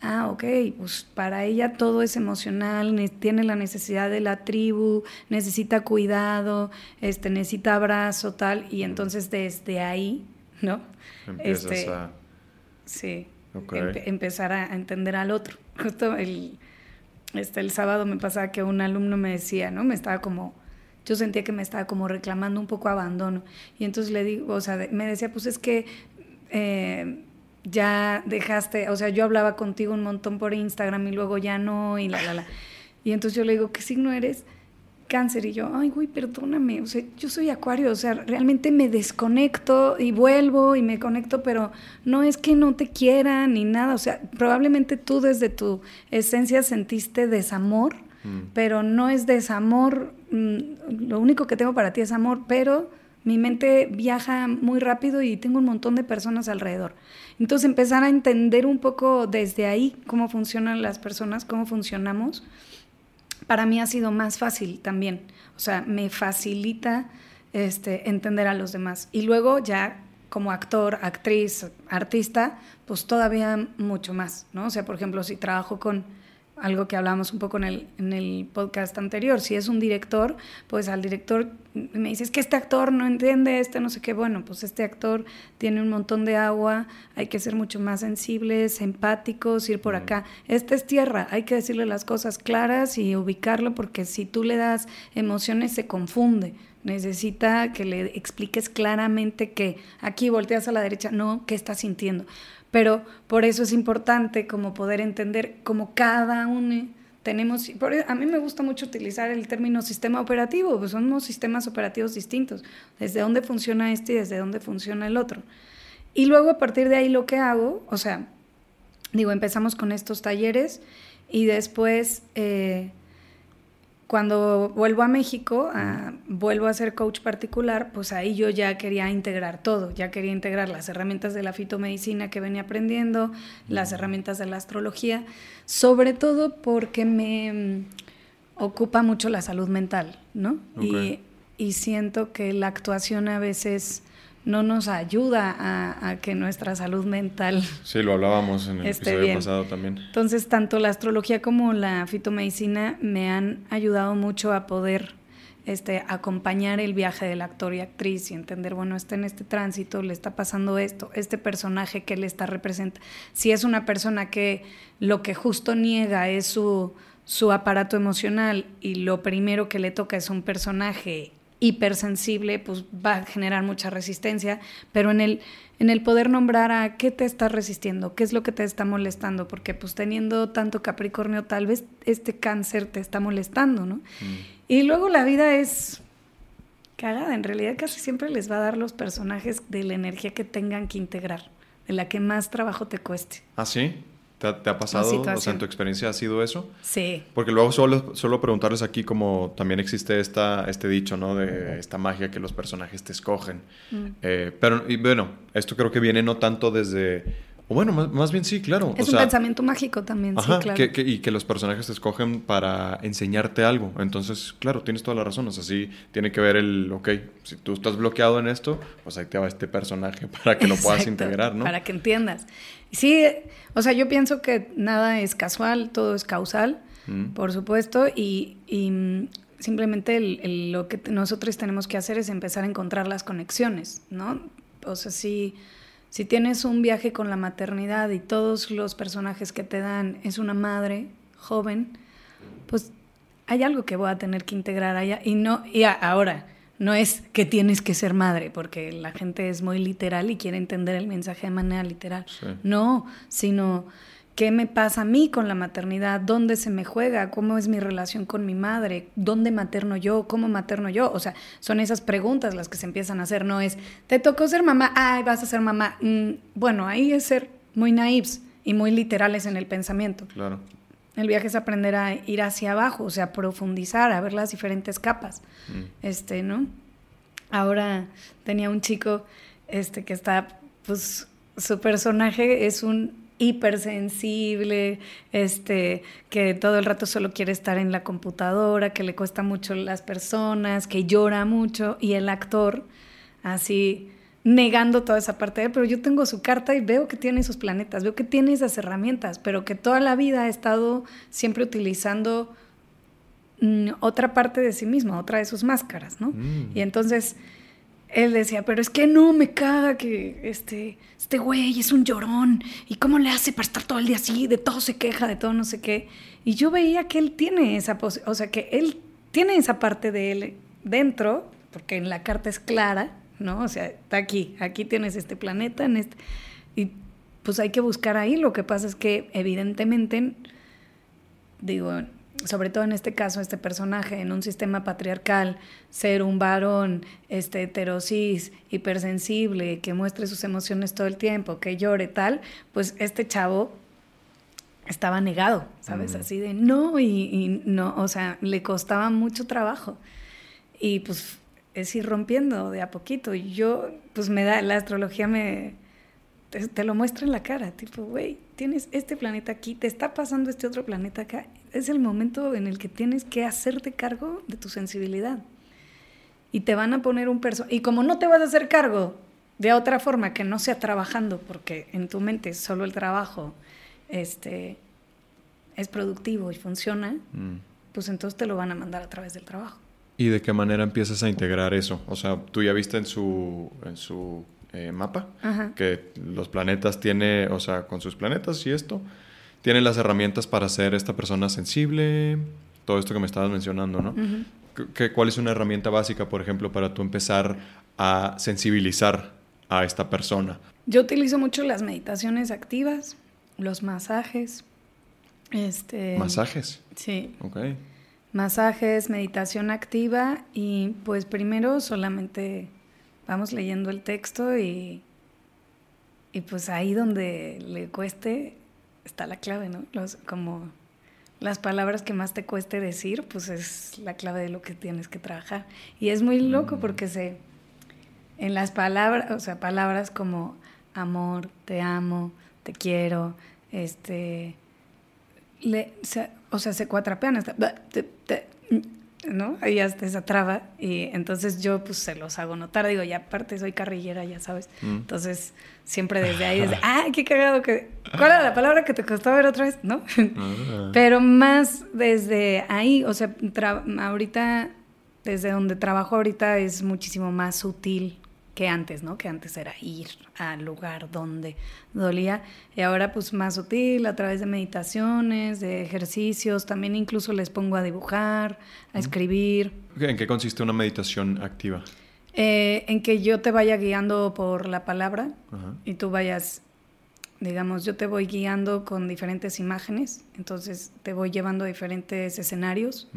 ah, ok, pues para ella todo es emocional, ne- tiene la necesidad de la tribu, necesita cuidado, este, necesita abrazo, tal, y entonces desde ahí, ¿no? Empiezas Este, a... Sí, empe- empezar a entender al otro. Justo el, este, el sábado me pasaba que un alumno me decía, ¿no? Me estaba como, yo sentía que me estaba como reclamando un poco abandono. Y entonces le digo, o sea, me decía, pues es que eh, ya dejaste, o sea, yo hablaba contigo un montón por Instagram y luego ya no, y la, la, la. Y entonces yo le digo, ¿qué signo eres? Cáncer. Y yo, ay, güey, perdóname, o sea, yo soy acuario, o sea, realmente me desconecto y vuelvo y me conecto, pero no es que no te quiera ni nada, o sea, probablemente tú desde tu esencia sentiste desamor, mm. pero no es desamor, mm, lo único que tengo para ti es amor, pero mi mente viaja muy rápido y tengo un montón de personas alrededor. Entonces empezar a entender un poco desde ahí cómo funcionan las personas, cómo funcionamos, para mí ha sido más fácil también. O sea, me facilita este, entender a los demás. Y luego ya como actor, actriz, artista, pues todavía mucho más, ¿no? O sea, por ejemplo, si trabajo con algo que hablábamos un poco en el, en el podcast anterior. Si es un director, pues al director me dices que este actor no entiende, este no sé qué, bueno, pues este actor tiene un montón de agua, hay que ser mucho más sensibles, empáticos, ir por acá. Esta es tierra, hay que decirle las cosas claras y ubicarlo porque si tú le das emociones se confunde. Necesita que le expliques claramente que aquí volteas a la derecha, no, ¿qué estás sintiendo? Pero por eso es importante como poder entender cómo cada uno tenemos, e, a mí me gusta mucho utilizar el término sistema operativo, pues son unos sistemas operativos distintos, desde dónde funciona este y desde dónde funciona el otro. Y luego a partir de ahí lo que hago, o sea, digo, empezamos con estos talleres y después eh, cuando vuelvo a México, vuelvo a ser coach particular, pues ahí yo ya quería integrar todo, ya quería integrar las herramientas de la fitomedicina que venía aprendiendo, las herramientas de la astrología, sobre todo porque me mm, ocupa mucho la salud mental, ¿no? Y, y siento que la actuación a veces no nos ayuda a, que nuestra salud mental. Sí, lo hablábamos en el episodio pasado también. Entonces, tanto la astrología como la fitomedicina me han ayudado mucho a poder este, acompañar el viaje del actor y actriz y entender, bueno, está en este tránsito, le está pasando esto, este personaje que le está representando. Si es una persona que lo que justo niega es su, su aparato emocional y lo primero que le toca es un personaje hipersensible, pues va a generar mucha resistencia, pero en el, en el poder nombrar a qué te está resistiendo, qué es lo que te está molestando, porque pues teniendo tanto Capricornio, tal vez este cáncer te está molestando, ¿no? Mm. Y luego la vida es cagada, en realidad casi siempre les va a dar los personajes de la energía que tengan que integrar, de la que más trabajo te cueste. ¿Ah, sí? ¿Te ha, pasado? O sea, ¿en tu experiencia ha sido eso? Sí. Porque luego solo, solo preguntarles aquí como también existe esta, este dicho, ¿no? De esta magia que los personajes te escogen. Mm. Eh, pero, y bueno, esto creo que viene no tanto desde o bueno, más, bien sí, claro. Es un pensamiento mágico también, sí, claro. y que los personajes te escogen para enseñarte algo. Entonces, claro, tienes toda la razón. O sea, sí tiene que ver el, ok, si tú estás bloqueado en esto, pues ahí te va este personaje para que lo puedas integrar, ¿no? Para que entiendas. Sí, o sea, yo pienso que nada es casual, todo es causal, mm. por supuesto, y, y simplemente lo que nosotros tenemos que hacer es empezar a encontrar las conexiones, ¿no? O sea, sí si tienes un viaje con la maternidad y todos los personajes que te dan es una madre joven, pues hay algo que voy a tener que integrar allá. Y no, y ahora, no es que tienes que ser madre, porque la gente es muy literal y quiere entender el mensaje de manera literal. No, sino ¿Qué me pasa a mí con la maternidad? ¿Dónde se me juega? ¿Cómo es mi relación con mi madre? ¿Dónde materno yo? ¿Cómo materno yo? O sea, son esas preguntas las que se empiezan a hacer. No es, ¿te tocó ser mamá? Ay, vas a ser mamá. Mm, bueno, ahí es ser muy naivs y muy literales en el pensamiento. Claro. El viaje es aprender a ir hacia abajo, o sea, profundizar, a ver las diferentes capas. Mm. Este, ¿no? Ahora tenía un chico este, que está, pues, su personaje es un hipersensible, este, que todo el rato solo quiere estar en la computadora, que le cuesta mucho las personas, que llora mucho, y el actor así negando toda esa parte de él, pero yo tengo su carta y veo que tiene esos planetas, veo que tiene esas herramientas, pero que toda la vida ha estado siempre utilizando mm, otra parte de sí mismo, otra de sus máscaras, ¿no? Mm. Y entonces él decía, pero es que no me caga que este, este güey es un llorón. ¿Y cómo le hace para estar todo el día así? De todo se queja, de todo no sé qué. Y yo veía que él tiene esa o sea, que él tiene esa parte de él dentro, porque en la carta es clara, ¿no? O sea, está aquí, aquí tienes este planeta, en este, y pues hay que buscar ahí. Lo que pasa es que evidentemente, digo, sobre todo en este caso, este personaje en un sistema patriarcal, ser un varón este, heterosis, hipersensible, que muestre sus emociones todo el tiempo, que llore tal, pues este chavo estaba negado, ¿sabes? Mm. Así de no, y, no, o sea, le costaba mucho trabajo. Y pues es ir rompiendo de a poquito. Y yo, pues me da, la astrología me, te, lo muestra en la cara, tipo, güey, tienes este planeta aquí, te está pasando este otro planeta acá. Es el momento en el que tienes que hacerte cargo de tu sensibilidad. Y te van a poner un personaje. Y como no te vas a hacer cargo de otra forma que no sea trabajando, porque en tu mente solo el trabajo este, es productivo y funciona, mm. pues entonces te lo van a mandar a través del trabajo. ¿Y de qué manera empiezas a integrar eso? O sea, tú ya viste en su, en su eh, mapa que los planetas tiene, o sea, con sus planetas y esto, tiene las herramientas para ser esta persona sensible, todo esto que me estabas mencionando, ¿no? ¿Cuál es una herramienta básica, por ejemplo, para tú empezar a sensibilizar a esta persona? Yo utilizo mucho las meditaciones activas, los masajes. Este, ¿Masajes? Sí. Ok. Masajes, meditación activa y pues primero solamente vamos leyendo el texto y, y pues ahí donde le cueste está la clave, ¿no? Los, como las palabras que más te cueste decir, pues es la clave de lo que tienes que trabajar. Y es muy loco mm. porque se, en las palabras, o sea, palabras como amor, te amo, te quiero, este, le, o sea, se cuatrapean hasta, ¿no? Ahí hasta esa traba y entonces yo pues se los hago notar, digo, ya aparte soy carrillera, ya sabes. Mm. Entonces, siempre desde ahí, desde, ¡ay, qué cagado! Que, ¿Cuál era la palabra que te costó ver otra vez? ¿No? Ah. Pero más desde ahí, o sea, ahorita, desde donde trabajo ahorita es muchísimo más sutil que antes, ¿no? Que antes era ir al lugar donde dolía y ahora pues más sutil a través de meditaciones, de ejercicios, también incluso les pongo a dibujar, a escribir. ¿En qué consiste una meditación activa? Eh, en que yo te vaya guiando por la palabra y tú vayas, digamos, yo te voy guiando con diferentes imágenes, entonces te voy llevando a diferentes escenarios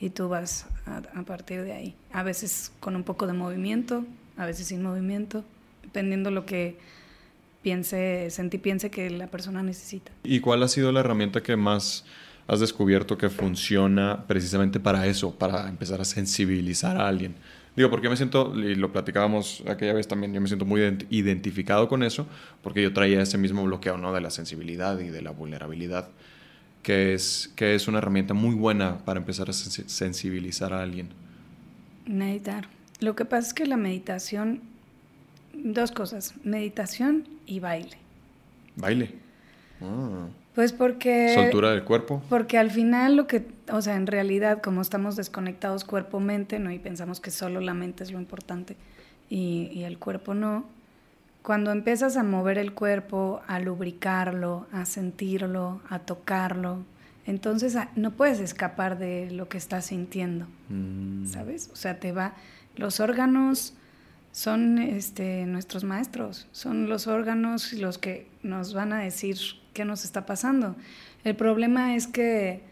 y tú vas a partir de ahí. A veces con un poco de movimiento, a veces sin movimiento, dependiendo lo que piense, sentí, piense que la persona necesita. ¿Y cuál ha sido la herramienta que más has descubierto que funciona precisamente para eso, para empezar a sensibilizar a alguien? Digo, porque me siento, y lo platicábamos aquella vez también, yo me siento muy identificado con eso, porque yo traía ese mismo bloqueo, ¿no? De la sensibilidad y de la vulnerabilidad, que es, que es una herramienta muy buena para empezar a sensibilizar a alguien. Meditar. Lo que pasa es que la meditación, dos cosas, meditación y baile. ¿Baile? Ah. Pues porque... ¿Soltura del cuerpo? Porque al final lo que, o sea, en realidad como estamos desconectados cuerpo-mente, ¿no? Y pensamos que solo la mente es lo importante y, y el cuerpo no. Cuando empiezas a mover el cuerpo, a lubricarlo, a sentirlo, a tocarlo, entonces ah, no puedes escapar de lo que estás sintiendo, mm. ¿sabes? O sea, te va los órganos son este, nuestros maestros, son los órganos los que nos van a decir qué nos está pasando. El problema es que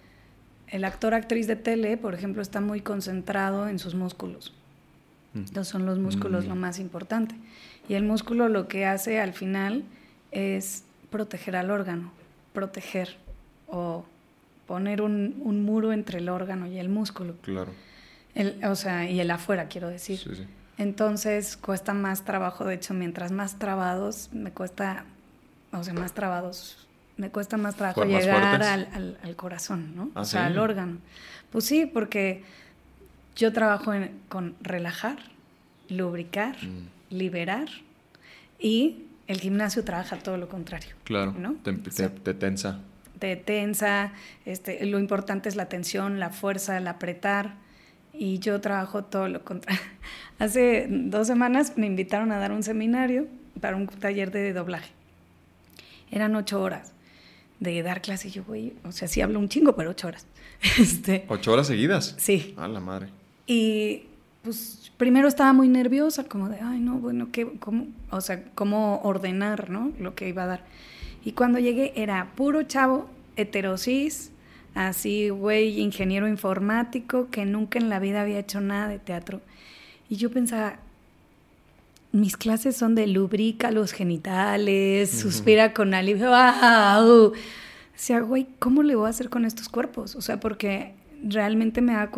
el actor actriz de tele, por ejemplo, está muy concentrado en sus músculos. Entonces mm. son los músculos mm. lo más importante. Y el músculo lo que hace al final es proteger al órgano, proteger o poner un, un muro entre el órgano y el músculo. Claro o sea, y el afuera, quiero decir. Entonces cuesta más trabajo, de hecho, mientras más trabados, me cuesta, o sea, más trabados, me cuesta más trabajo llegar al, al, corazón, ¿no? ¿Ah, o sea, al órgano. Pues sí, porque yo trabajo con relajar, lubricar, mm. liberar y el gimnasio trabaja todo lo contrario. Claro, ¿no? te, te tensa. Te tensa, este, lo importante es la tensión, la fuerza, el apretar y yo trabajo todo lo contrario. Hace dos semanas me invitaron a dar un seminario para un taller de doblaje. Eran ocho horas de dar clase y yo, güey, o sea, sí hablo un chingo, pero ocho horas. Este, ¿Ocho horas seguidas? Sí. A la madre. Y pues primero estaba muy nerviosa, como de, ay, no, bueno, ¿qué, cómo, o sea, cómo ordenar, ¿no? Lo que iba a dar. Y cuando llegué era puro chavo, heterosis, así, güey, ingeniero informático, que nunca en la vida había hecho nada de teatro. Y yo pensaba, mis clases son de lubrica los genitales, suspira con alivio, ¡wow! O sea, güey, ¿cómo le voy a hacer con estos cuerpos? O sea, porque realmente me da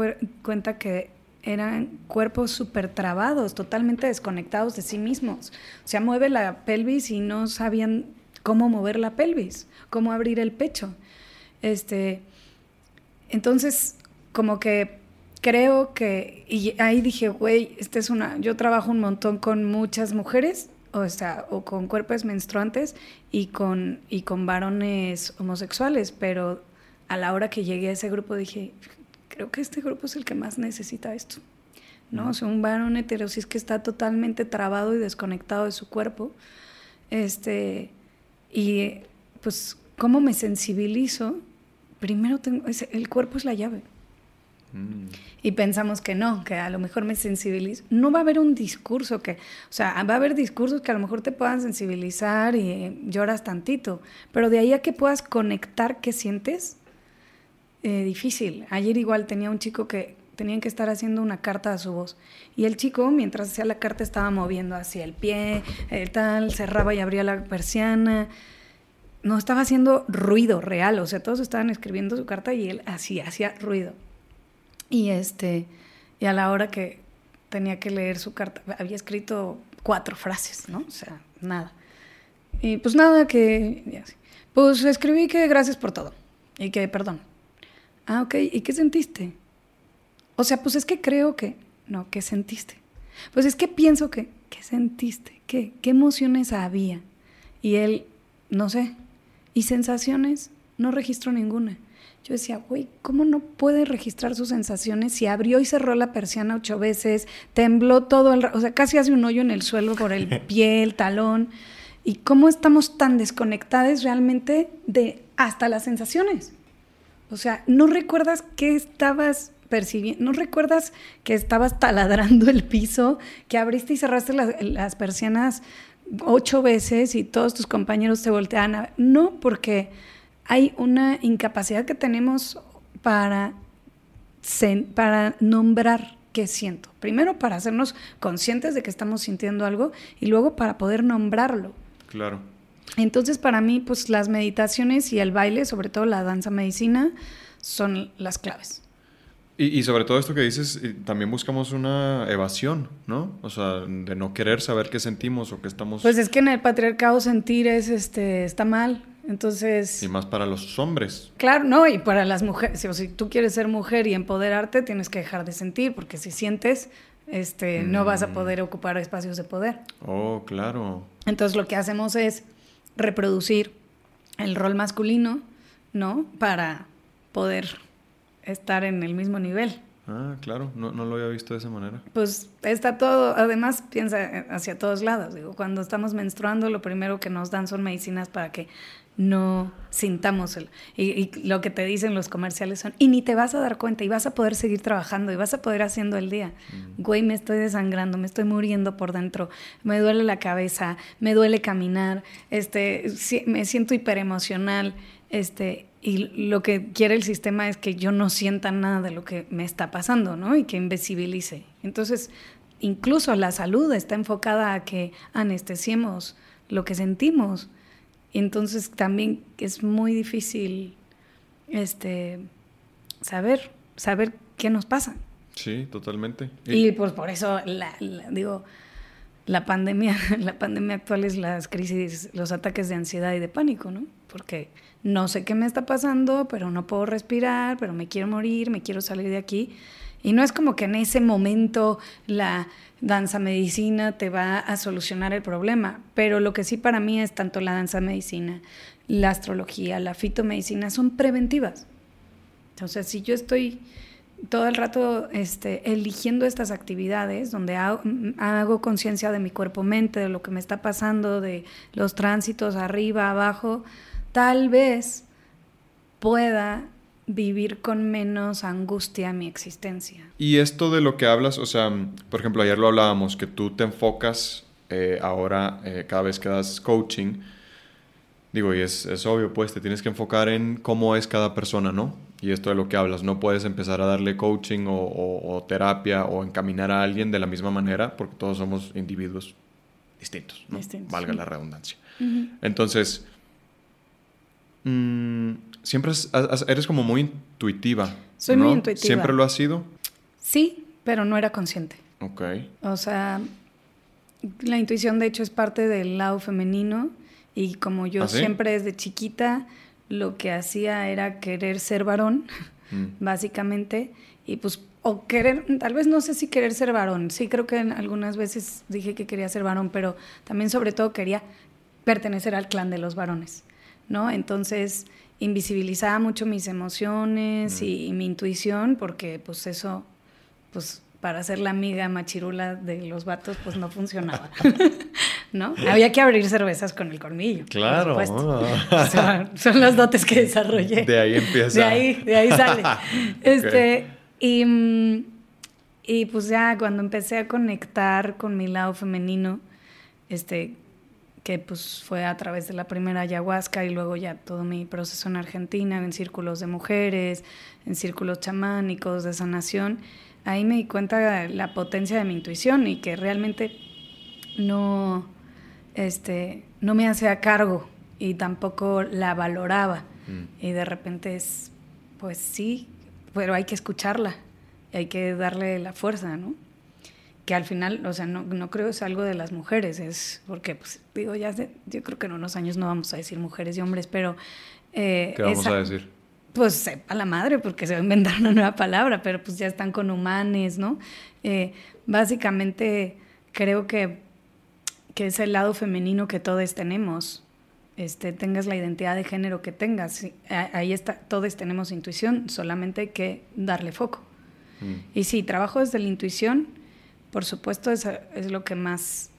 cuenta que eran cuerpos súper trabados, totalmente desconectados de sí mismos. O sea, mueve la pelvis y no sabían cómo mover la pelvis, cómo abrir el pecho. Este, entonces, como que creo que, y ahí dije, güey, esta es una, yo trabajo un montón con muchas mujeres, o sea, o con cuerpos menstruantes y con, y con varones homosexuales, pero a la hora que llegué a ese grupo dije, creo que este grupo es el que más necesita esto. ¿no? O sea, un varón heterosis que está totalmente trabado y desconectado de su cuerpo. Este, y pues, ¿cómo me sensibilizo? Primero tengo, el cuerpo es la llave. Mm. Y pensamos que no, que a lo mejor me sensibilizo. No va a haber un discurso que, o sea, va a haber discursos que a lo mejor te puedan sensibilizar y lloras tantito, pero de ahí a que puedas conectar qué sientes, eh, difícil. Ayer igual tenía un chico que tenían que estar haciendo una carta a su voz. Y el chico, mientras hacía la carta, estaba moviendo hacia el pie, el eh, tal, cerraba y abría la persiana. No estaba haciendo ruido real, o sea, todos estaban escribiendo su carta y él hacía, hacía ruido. Y este, y a la hora que tenía que leer su carta, había escrito cuatro frases, ¿no? O sea, nada. Y pues nada, que. Pues escribí que gracias por todo. Y que perdón. Ah, ok. ¿Y qué sentiste? O sea, pues es que creo que. No, ¿qué sentiste? Pues es que pienso que. ¿Qué sentiste? ¿Qué? ¿Qué emociones había? Y él, no sé. ¿Y sensaciones? No registro ninguna. Yo decía, güey, ¿cómo no puede registrar sus sensaciones si abrió y cerró la persiana ocho veces, tembló todo el... O sea, casi hace un hoyo en el suelo por el pie, el talón. ¿Y cómo estamos tan desconectados realmente de hasta las sensaciones? O sea, no recuerdas qué estabas percibiendo, no recuerdas que estabas taladrando el piso, que abriste y cerraste las, persianas ocho veces y todos tus compañeros te voltean a... No, porque hay una incapacidad que tenemos para, para nombrar qué siento. Primero para hacernos conscientes de que estamos sintiendo algo y luego para poder nombrarlo. Claro. Entonces, para mí, pues las meditaciones y el baile, sobre todo la danza medicina, son las claves. Y, sobre todo esto que dices, también buscamos una evasión, ¿no? O sea, de no querer saber qué sentimos o qué estamos... Pues es que en el patriarcado sentir es, este, está mal, entonces... Y más para los hombres. Claro, no, y para las mujeres, si, si tú quieres ser mujer y empoderarte, tienes que dejar de sentir, porque si sientes, este, no vas a mm. poder ocupar espacios de poder. Oh, claro. Entonces lo que hacemos es reproducir el rol masculino, ¿no? Para poder estar en el mismo nivel. Ah, claro, no, no, lo había visto de esa manera. Pues está todo, además piensa hacia todos lados. Digo, cuando estamos menstruando, lo primero que nos dan son medicinas para que no sintamos el. Y, lo que te dicen los comerciales son, y ni te vas a dar cuenta, y vas a poder seguir trabajando, y vas a poder haciendo el día. Mm. Güey, me estoy desangrando, me estoy muriendo por dentro, me duele la cabeza, me duele caminar, este, me siento hiperemocional, este, y lo que quiere el sistema es que yo no sienta nada de lo que me está pasando, ¿no? Y que invisibilice. Entonces, incluso la salud está enfocada a que anestesiemos lo que sentimos entonces también es muy difícil este, saber, saber qué nos pasa. Sí, totalmente. Y, pues por eso, la, digo, la pandemia, la pandemia actual es las crisis, los ataques de ansiedad y de pánico, ¿no? Porque no sé qué me está pasando, pero no puedo respirar, pero me quiero morir, me quiero salir de aquí. Y no es como que en ese momento la danza medicina te va a solucionar el problema, pero lo que sí para mí es tanto la danza medicina, la astrología, la fitomedicina son preventivas. Entonces, si yo estoy todo el rato este, eligiendo estas actividades donde hago, conciencia de mi cuerpo-mente, de lo que me está pasando, de los tránsitos arriba, abajo, tal vez pueda vivir con menos angustia mi existencia. Y esto de lo que hablas, o sea, por ejemplo, ayer lo hablábamos, que tú te enfocas eh, ahora, eh, cada vez que das coaching, digo, y es, es, obvio, pues te tienes que enfocar en cómo es cada persona, ¿no? Y esto de lo que hablas, no puedes empezar a darle coaching o, terapia o encaminar a alguien de la misma manera, porque todos somos individuos distintos, ¿no? Valga la redundancia. Entonces, mmm, siempre eres como muy intuitiva. Soy muy intuitiva. ¿Siempre lo has sido? Sí, pero no era consciente. Ok. O sea, la intuición de hecho es parte del lado femenino y como yo ¿Ah, siempre desde chiquita lo que hacía era querer ser varón, mm. básicamente, y pues, o querer, tal vez no sé si querer ser varón, sí creo que algunas veces dije que quería ser varón, pero también sobre todo quería pertenecer al clan de los varones, ¿no? Entonces, invisibilizaba mucho mis emociones y, mi intuición porque pues eso, pues para ser la amiga machirula de los vatos, pues no funcionaba. ¿No? Había que abrir cervezas con el colmillo. Claro. son las dotes que desarrollé. De ahí empieza. De ahí, de ahí sale. este, y, mm, y pues ya cuando empecé a conectar con mi lado femenino, este, que pues fue a través de la primera ayahuasca y luego ya todo mi proceso en Argentina, en círculos de mujeres, en círculos chamánicos de sanación, ahí me di cuenta de la potencia de mi intuición y que realmente no, este, no me hacía cargo y tampoco la valoraba. Mm. Y de repente es, pues sí, pero hay que escucharla, hay que darle la fuerza, ¿no? Que al final, o sea, no, no creo es algo de las mujeres, es porque, pues, digo, ya yo creo que en unos años no vamos a decir mujeres y hombres, pero... Eh, ¿Qué vamos a decir? Pues a la madre, porque se va a inventar una nueva palabra, pero pues ya están con humanes, ¿no? Eh, básicamente creo que, que es el lado femenino que todos tenemos. Este, tengas la identidad de género que tengas, ahí está, todos tenemos intuición, solamente hay que darle foco. Mm. Y sí, trabajo desde la intuición, por supuesto, es, es lo que más,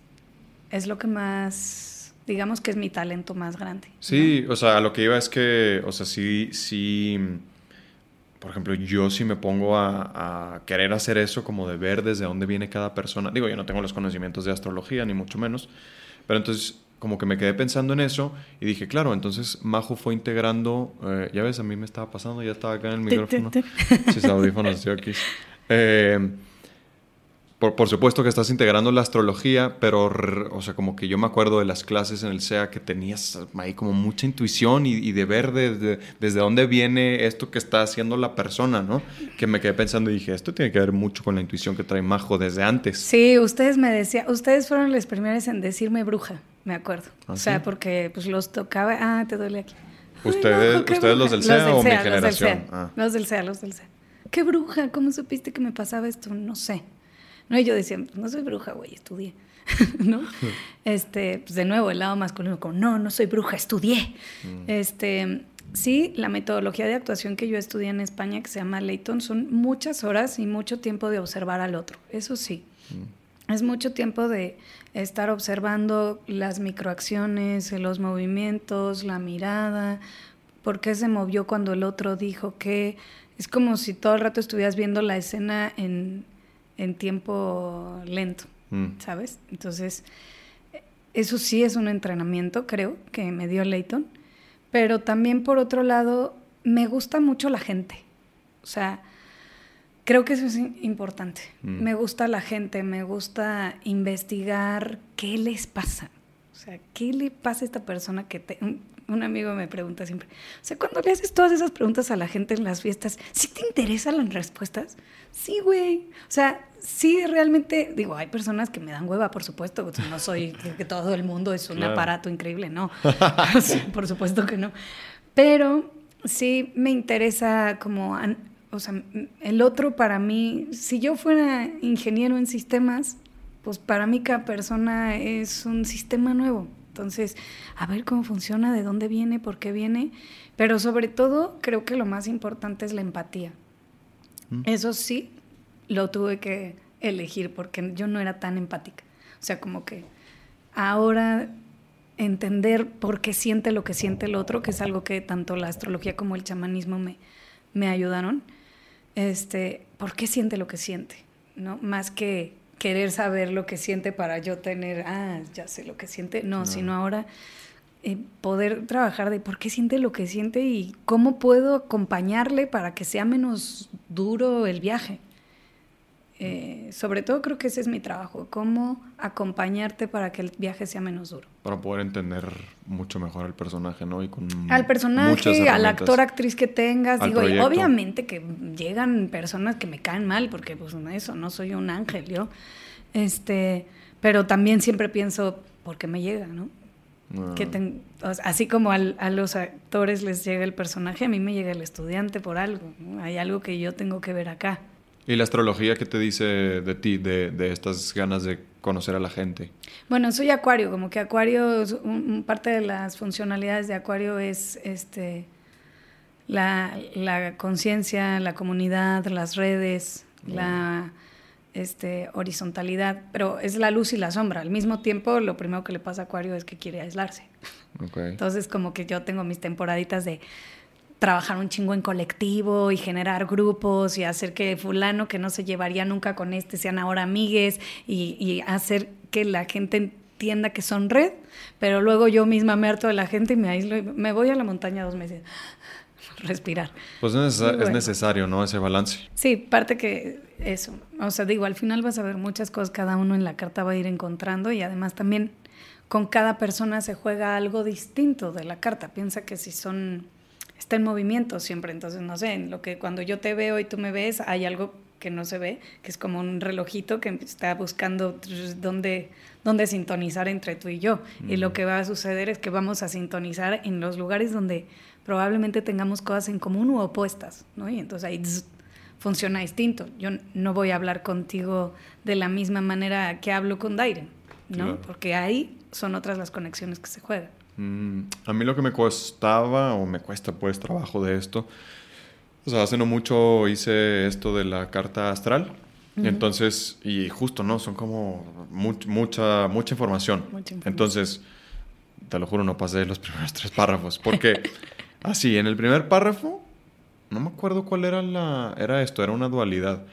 es lo que más, digamos que es mi talento más grande. Sí, o sea, lo que iba es que, o sea, sí, sí, por ejemplo, yo sí me pongo a, a, querer hacer eso, como de ver desde dónde viene cada persona. Digo, yo no tengo los conocimientos de astrología, ni mucho menos, pero entonces como que me quedé pensando en eso y dije, claro, entonces Majo fue integrando, eh, ya ves, a mí me estaba pasando, ya estaba acá en el micrófono, sus audífonos, estoy aquí. Eh, por, supuesto que estás integrando la astrología, pero, o sea, como que yo me acuerdo de las clases en el SEA que tenías ahí como mucha intuición y, de ver desde, desde dónde viene esto que está haciendo la persona, ¿no? Que me quedé pensando y dije, esto tiene que ver mucho con la intuición que trae Majo desde antes. Sí, ustedes me decían, ustedes fueron los primeros en decirme bruja, me acuerdo. ¿Ah, o sea, porque pues los tocaba, ah, te duele aquí. ¿Ustedes, ¿ustedes los del SEA o mi generación? Ah. Los del SEA, los del SEA. ¿Qué bruja? ¿Cómo supiste que me pasaba esto? No sé. ¿No? Y yo decía, no soy bruja, güey, estudié, ¿no? este, pues de nuevo, el lado masculino, como, no, no soy bruja, estudié. Mm. Este, sí, la metodología de actuación que yo estudié en España, que se llama Leighton, son muchas horas y mucho tiempo de observar al otro, eso sí. Mm. Es mucho tiempo de estar observando las microacciones, los movimientos, la mirada, por qué se movió cuando el otro dijo que. Es como si todo el rato estuvieras viendo la escena en, en tiempo lento, mm. ¿sabes? Entonces, eso sí es un entrenamiento, creo, que me dio Leighton. Pero también, por otro lado, me gusta mucho la gente. O sea, creo que eso es importante. Mm. Me gusta la gente, me gusta investigar qué les pasa. O sea, ¿qué le pasa a esta persona que te, un amigo me pregunta siempre, o sea, cuando le haces todas esas preguntas a la gente en las fiestas, ¿sí te interesan las respuestas? Sí, güey. O sea, sí realmente, digo, hay personas que me dan hueva, por supuesto, no soy que todo el mundo es un aparato increíble, no. por supuesto que no. Pero sí me interesa como, o sea, el otro para mí, si yo fuera ingeniero en sistemas, pues para mí cada persona es un sistema nuevo. Entonces, a ver cómo funciona, de dónde viene, por qué viene, pero sobre todo creo que lo más importante es la empatía. Mm. Eso sí, lo tuve que elegir porque yo no era tan empática. O sea, como que ahora entender por qué siente lo que siente el otro, que es algo que tanto la astrología como el chamanismo me, me ayudaron, este, ¿por qué siente lo que siente? ¿No? Más que querer saber lo que siente para yo tener, ah, ya sé lo que siente, no, sino ahora eh, poder trabajar de por qué siente lo que siente y cómo puedo acompañarle para que sea menos duro el viaje. Eh, sobre todo creo que ese es mi trabajo, cómo acompañarte para que el viaje sea menos duro. Para poder entender mucho mejor al personaje, ¿no? Y con al personaje, al actor, actriz que tengas. Digo, obviamente que llegan personas que me caen mal, porque pues eso, no soy un ángel yo. Este, pero también siempre pienso, ¿por qué me llega, no? Que así como a los actores les llega el personaje, a mí me llega el estudiante por algo. Hay algo que yo tengo que ver acá. ¿Y la astrología qué te dice de ti, de, de, estas ganas de conocer a la gente? Bueno, soy acuario, como que acuario, un, parte de las funcionalidades de acuario es este la, la conciencia, la comunidad, las redes, la este, horizontalidad, pero es la luz y la sombra. Al mismo tiempo, lo primero que le pasa a Acuario es que quiere aislarse. Entonces, como que yo tengo mis temporaditas de trabajar un chingo en colectivo y generar grupos y hacer que fulano que no se llevaría nunca con este sean ahora amigues y, hacer que la gente entienda que son red, pero luego yo misma me harto de la gente y me aíslo y me voy a la montaña dos meses respirar. Pues es, necesario, ¿no? Ese balance. Sí, parte que eso. O sea, digo, al final vas a ver muchas cosas, cada uno en la carta va a ir encontrando y además también con cada persona se juega algo distinto de la carta. Piensa que si son está en movimiento siempre. Entonces, no sé, en lo que cuando yo te veo y tú me ves, hay algo que no se ve, que es como un relojito que está buscando dónde, dónde sintonizar entre tú y yo. Y lo que va a suceder es que vamos a sintonizar en los lugares donde probablemente tengamos cosas en común u opuestas, ¿no? Y entonces ahí funciona distinto. Yo no voy a hablar contigo de la misma manera que hablo con Dairen, ¿no? Porque ahí son otras las conexiones que se juegan. Mm, a mí lo que me costaba, o me cuesta pues trabajo de esto, o sea, hace no mucho hice esto de la carta astral. Entonces, y justo, ¿no? Son como mucha, mucha información. Entonces, te lo juro, no pasé los primeros tres párrafos. Porque, así, en el primer párrafo, no me acuerdo cuál era la. Era esto, era una dualidad.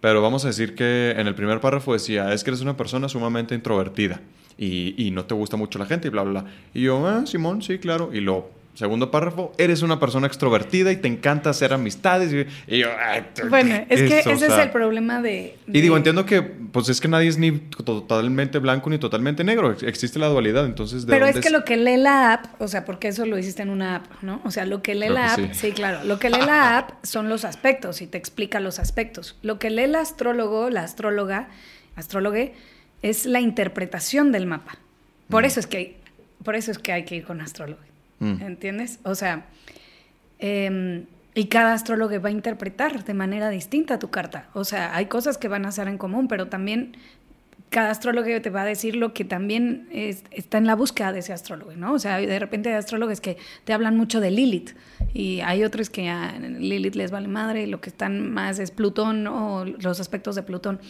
Pero vamos a decir que en el primer párrafo decía: es que eres una persona sumamente introvertida y, no te gusta mucho la gente y bla, bla, bla. Y yo, ah, Simón, sí, claro. Y lo segundo párrafo, eres una persona extrovertida y te encanta hacer amistades. Y, yo, bueno, es que ese es el problema de, Y digo, entiendo que, pues es que nadie es ni totalmente blanco ni totalmente negro. Existe la dualidad, entonces... Pero es que lo que lee la app, o sea, porque eso lo hiciste en una app, ¿no? O sea, lo que lee la app, sí. claro, lo que lee la app son los aspectos y te explica los aspectos. Lo que lee el astrólogo, la astróloga, astrólogue, es la interpretación del mapa. Por, mm. eso, es que hay, por eso es que hay que ir con astrólogo. Mm. ¿Entiendes? O sea, em, y cada astrólogo va a interpretar de manera distinta tu carta. O sea, hay cosas que van a ser en común, pero también cada astrólogo te va a decir lo que también está en la búsqueda de ese astrólogo, ¿no? O sea, de repente hay astrólogos que te hablan mucho de Lilith y hay otros que a Lilith les vale madre y lo que están más es Plutón o los aspectos de Plutón.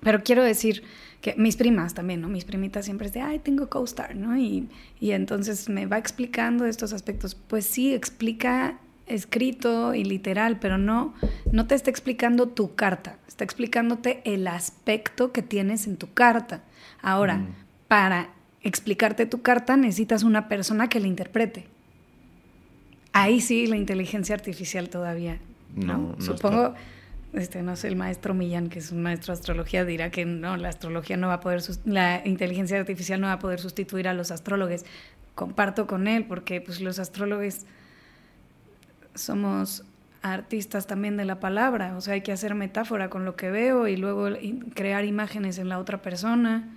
Pero quiero decir, que mis primas también, ¿no? Mis primitas siempre es de, ay, tengo co-star, ¿no? Y, y entonces me va explicando estos aspectos. Pues sí, explica escrito y literal, pero no, no te está explicando tu carta, está explicándote el aspecto que tienes en tu carta. Ahora, mm. para explicarte tu carta necesitas una persona que la interprete. Ahí sí la inteligencia artificial todavía. No, no supongo este, no sé, el maestro Millán, que es un maestro de astrología, dirá que no, la astrología no va a poder, la inteligencia artificial no va a poder sustituir a los astrólogos. Comparto con él, porque pues los astrólogos somos artistas también de la palabra, o sea, hay que hacer metáfora con lo que veo y luego crear imágenes en la otra persona,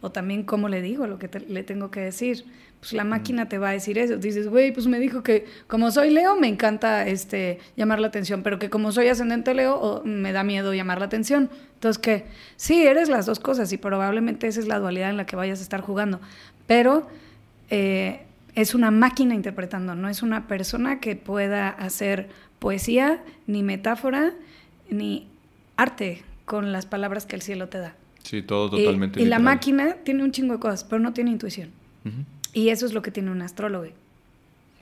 o también cómo le digo lo que le tengo que decir pues la máquina te va a decir eso. Dices, güey, pues me dijo que como soy Leo me encanta este, llamar la atención, pero que como soy ascendente Leo me da miedo llamar la atención. Entonces, que sí, eres las dos cosas y probablemente esa es la dualidad en la que vayas a estar jugando. Pero eh, es una máquina interpretando, no es una persona que pueda hacer poesía, ni metáfora, ni arte con las palabras que el cielo te da. Sí, todo totalmente. Y, y la máquina tiene un chingo de cosas, pero no tiene intuición. Y eso es lo que tiene un astrólogo.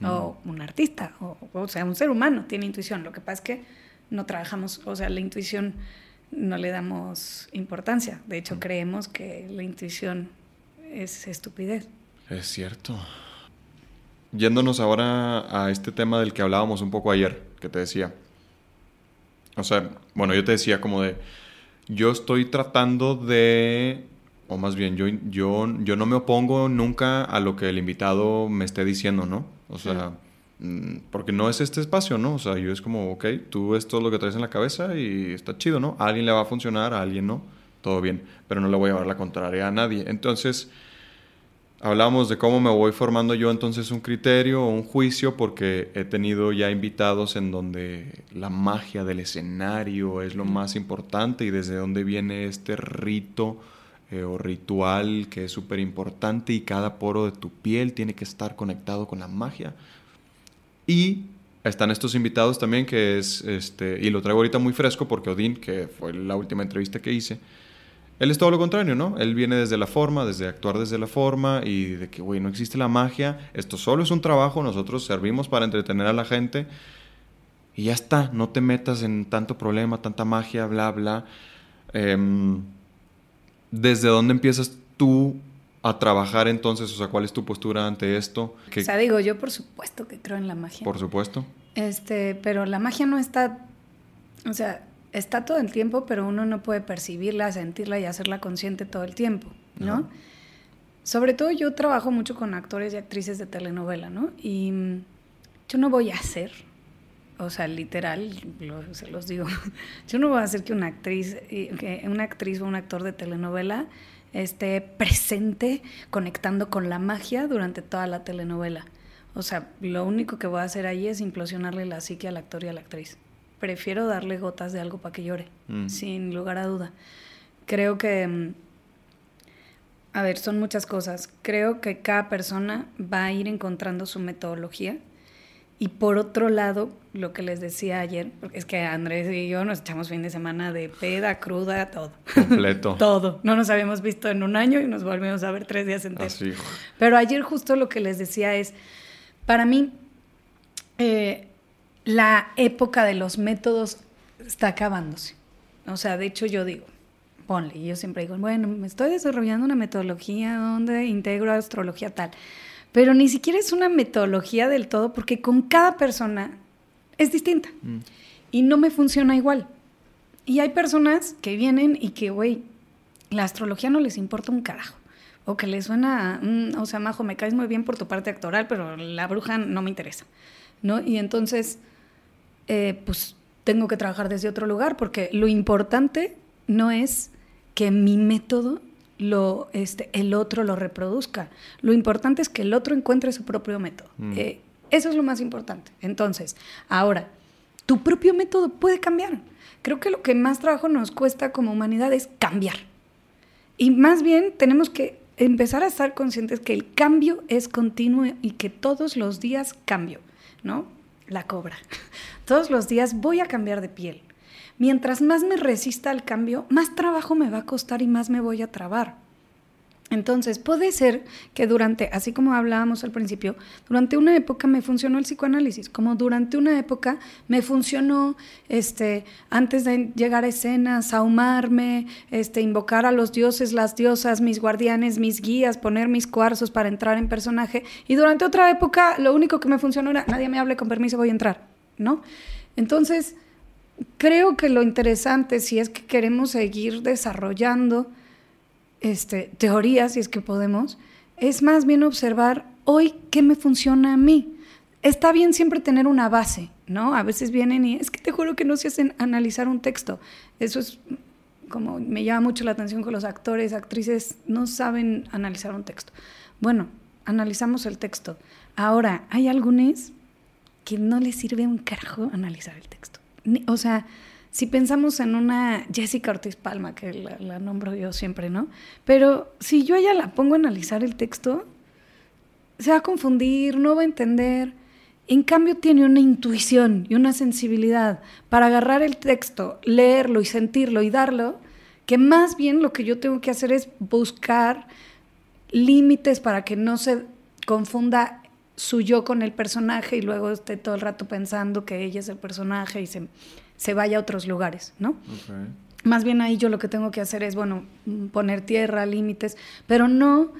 o un artista, o, o sea, un ser humano tiene intuición. Lo que pasa es que no trabajamos, o sea, la intuición no le damos importancia. De hecho, creemos que la intuición es estupidez. Es cierto. Yéndonos ahora a este tema del que hablábamos un poco ayer, que te decía. O sea, bueno, yo te decía como de, yo estoy tratando de, o más bien, yo, yo, yo no me opongo nunca a lo que el invitado me esté diciendo, ¿no? O sea, mm, porque no es este espacio, ¿no? O sea, yo es como, ok, tú es todo lo que traes en la cabeza y está chido, ¿no? A alguien le va a funcionar, a alguien no, todo bien, pero no le voy a llevar la contraria a nadie. Entonces, hablamos de cómo me voy formando yo entonces un criterio o un juicio porque he tenido ya invitados en donde la magia del escenario es lo más importante y desde dónde viene este rito eh, o ritual que es súper importante y cada poro de tu piel tiene que estar conectado con la magia. Y están estos invitados también que es, este, y lo traigo ahorita muy fresco porque Odín, que fue la última entrevista que hice, él es todo lo contrario, ¿no? Él viene desde la forma, desde actuar desde la forma y de que, güey, no existe la magia, esto solo es un trabajo, nosotros servimos para entretener a la gente y ya está, no te metas en tanto problema, tanta magia, bla, bla. Em, ¿Desde dónde empiezas tú a trabajar entonces? O sea, ¿cuál es tu postura ante esto? O sea, digo, yo por supuesto que creo en la magia. Por supuesto. Este, pero la magia no está, o sea, está todo el tiempo, pero uno no puede percibirla, sentirla y hacerla consciente todo el tiempo, ¿no? Sobre todo yo trabajo mucho con actores y actrices de telenovela, ¿no? Y mm, yo no voy a hacer, o sea, literal, se los digo, yo no voy a hacer que una actriz, que una actriz o un actor de telenovela esté presente conectando con la magia durante toda la telenovela. O sea, lo único que voy a hacer ahí es implosionarle la psique al actor y a la actriz prefiero darle gotas de algo para que llore, mm. sin lugar a duda. Creo que, mm, a ver, son muchas cosas. Creo que cada persona va a ir encontrando su metodología. Y por otro lado, lo que les decía ayer, porque es que Andrés y yo nos echamos fin de semana de peda, cruda, todo. Completo. todo. No nos habíamos visto en un año y nos volvimos a ver tres días enteros. Así. Pero ayer justo lo que les decía es, para mí, eh, la época de los métodos está acabándose. O sea, de hecho yo digo, ponle, yo siempre digo, bueno, me estoy desarrollando una metodología donde integro astrología tal, pero ni siquiera es una metodología del todo porque con cada persona es distinta mm. y no me funciona igual. Y hay personas que vienen y que, güey, la astrología no les importa un carajo. O que les suena, mm, o sea, Majo, me caes muy bien por tu parte actoral, pero la bruja no me interesa. ¿No? Y entonces eh, pues tengo que trabajar desde otro lugar, porque lo importante no es que mi método lo, este, el otro lo reproduzca. Lo importante es que el otro encuentre su propio método. Mm. Eh, eso es lo más importante. Entonces, ahora, tu propio método puede cambiar. Creo que lo que más trabajo nos cuesta como humanidad es cambiar. Y más bien tenemos que empezar a estar conscientes que el cambio es continuo y que todos los días cambio, ¿no? La cobra. Todos los días voy a cambiar de piel. Mientras más me resista al cambio, más trabajo me va a costar y más me voy a trabar. Entonces, puede ser que durante, así como hablábamos al principio, durante una época me funcionó el psicoanálisis, como durante una época me funcionó, este, antes de llegar a escenas, ahumarme, este, invocar a los dioses, las diosas, mis guardianes, mis guías, poner mis cuarzos para entrar en personaje. Y durante otra época, lo único que me funcionó era, nadie me hable, con permiso, voy a entrar, ¿no? Entonces, creo que lo interesante, si es que queremos seguir desarrollando, este, teorías, si es que podemos, es más bien observar hoy qué me funciona a mí. Está bien siempre tener una base, ¿no? A veces vienen y es que te juro que no se hacen analizar un texto. Eso es como me llama mucho la atención que los actores, actrices no saben analizar un texto. Bueno, analizamos el texto. Ahora, hay algunos que no les sirve un carajo analizar el texto. O sea, si pensamos en una Jessica Ortiz Palma, que la, nombro yo siempre, ¿no? Pero si yo ella la pongo a analizar el texto, se va a confundir, no va a entender. En cambio, tiene una intuición y una sensibilidad para agarrar el texto, leerlo y sentirlo y darlo, que más bien lo que yo tengo que hacer es buscar límites para que no se confunda su yo con el personaje y luego esté todo el rato pensando que ella es el personaje y se, se vaya a otros lugares, ¿no? Más bien ahí yo lo que tengo que hacer es, bueno, poner tierra, límites, pero no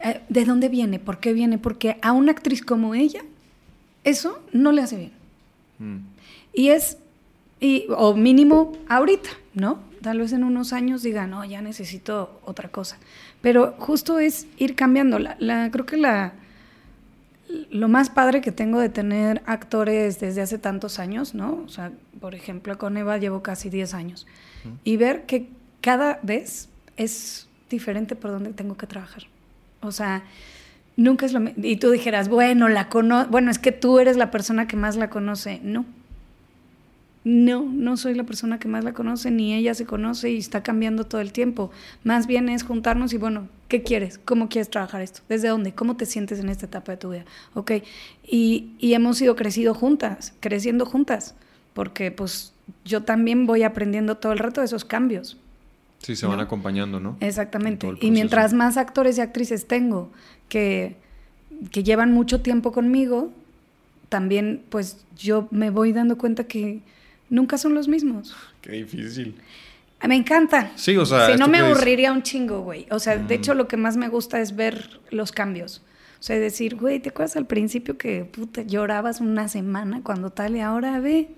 eh, de dónde viene, por qué viene, porque a una actriz como ella, eso no le hace bien. Mm. Y es, y, o mínimo ahorita, ¿no? Tal vez en unos años diga, no, ya necesito otra cosa. Pero justo es ir cambiando. La, creo que la, lo más padre que tengo de tener actores desde hace tantos años, ¿no? O sea, por ejemplo, con Eva llevo casi 10 años. Y ver que cada vez es diferente por donde tengo que trabajar. O sea, nunca es lo mismo. Y tú dijeras, bueno, la cono bueno, es que tú eres la persona que más la conoce. No, no, no soy la persona que más la conoce, ni ella se conoce y está cambiando todo el tiempo. Más bien es juntarnos y bueno, ¿qué quieres? ¿Cómo quieres trabajar esto? ¿Desde dónde? ¿Cómo te sientes en esta etapa de tu vida? Ok, y, y hemos ido creciendo juntas, creciendo juntas, porque pues yo también voy aprendiendo todo el rato de esos cambios. Sí, se van acompañando, ¿no? Exactamente. Y mientras más actores y actrices tengo que, que llevan mucho tiempo conmigo, también pues yo me voy dando cuenta que nunca son los mismos. Qué difícil. Me encanta. Sí, o sea. Si no me aburriría un chingo, güey. O sea, de hecho, lo que más me gusta es ver los cambios. O sea, decir, güey, ¿te acuerdas al principio que puta, llorabas una semana cuando tal y ahora ve?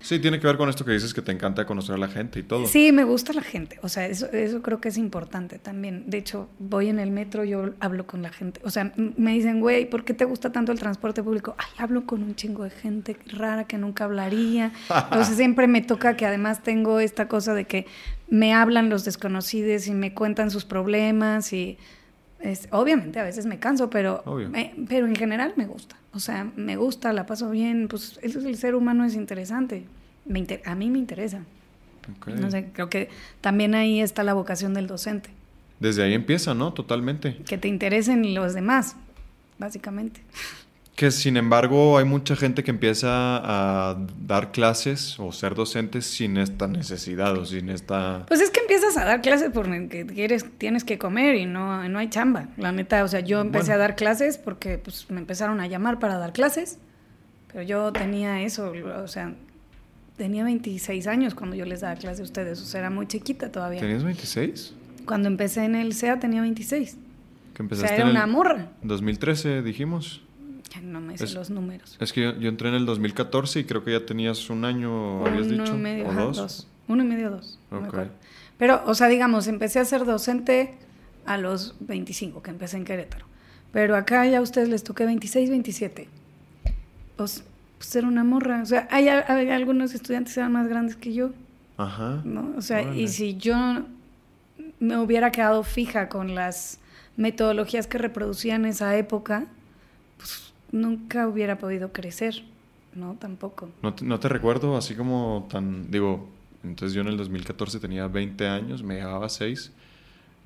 Sí, tiene que ver con esto que dices que te encanta conocer a la gente y todo. Sí, me gusta la gente. O sea, eso, eso creo que es importante también. De hecho, voy en el metro, yo hablo con la gente. O sea, me dicen, güey, ¿por qué te gusta tanto el transporte público? Ay, hablo con un chingo de gente rara que nunca hablaría. Entonces siempre me toca que además tengo esta cosa de que me hablan los desconocidos y me cuentan sus problemas y es, obviamente a veces me canso, pero, pero en general me gusta. O sea, me gusta, la paso bien, pues el ser humano es interesante. Me a mí me interesa. No sé, creo que también ahí está la vocación del docente. Desde ahí empieza, ¿no? Totalmente. Que te interesen los demás, básicamente. Que sin embargo hay mucha gente que empieza a dar clases o ser docentes sin esta necesidad o sin esta... Pues es que empiezas a dar clases porque quieres, tienes que comer y no, no hay chamba. La neta, o sea, yo empecé a dar clases porque pues, me empezaron a llamar para dar clases, pero yo tenía eso, o sea, tenía 26 años cuando yo les daba clase a ustedes, o sea, era muy chiquita todavía. ¿Tenías 26? Cuando empecé en el SEA tenía 26. ¿Que empezaste o sea, era una morra. 2013, dijimos. No me sé los números. Es que yo, entré en el 2014 y creo que ya tenías un año, habías dicho. Y medio, ¿o dos? Uno y medio, dos. Pero, o sea, digamos, empecé a ser docente a los 25, que empecé en Querétaro. Pero acá ya a ustedes les toqué 26, 27. Pues, pues era una morra. O sea, hay, algunos estudiantes que eran más grandes que yo. Ajá. ¿no? O sea, y si yo me hubiera quedado fija con las metodologías que reproducían esa época, nunca hubiera podido crecer, ¿no? Tampoco. No te, no te recuerdo así como tan, digo, entonces yo en el 2014 tenía 20 años, me llevaba 6,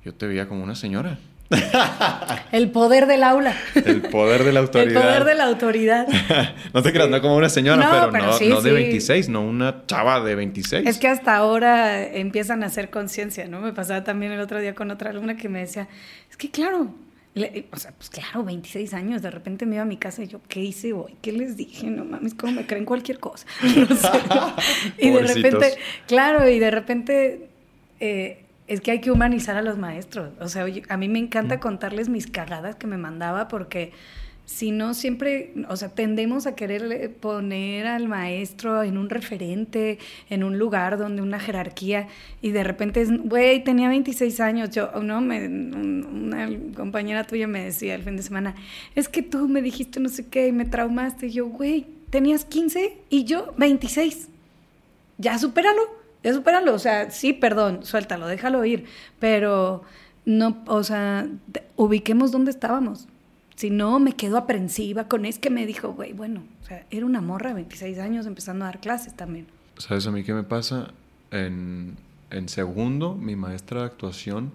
yo te veía como una señora. El poder del aula. El poder de la autoridad. El poder de la autoridad. no te creas, no como una señora, pero, no, no de 26, no una chava de 26. Es que hasta ahora empiezan a hacer conciencia, ¿no? Me pasaba también el otro día con otra alumna que me decía, es que claro, o sea, pues claro, 26 años, de repente me iba a mi casa y yo, ¿qué hice hoy? ¿Qué les dije? No mames, ¿cómo me creen cualquier cosa? y de repente, claro, y de repente eh, es que hay que humanizar a los maestros. O sea, a mí me encanta mm. contarles mis cagadas que me mandaba porque si no siempre, o sea, tendemos a querer poner al maestro en un referente, en un lugar donde una jerarquía, y de repente es, güey, tenía 26 años, yo, no, me, una compañera tuya me decía el fin de semana, es que tú me dijiste no sé qué y me traumaste, y yo, güey, tenías 15 y yo 26, ya supéralo, ya supéralo, o sea, sí, perdón, suéltalo, déjalo ir, pero no, o sea, ubiquemos dónde estábamos si no, me quedo aprensiva con es que me dijo, güey, bueno, o sea, era una morra de 26 años empezando a dar clases también. ¿Sabes a mí qué me pasa? En, en segundo, mi maestra de actuación,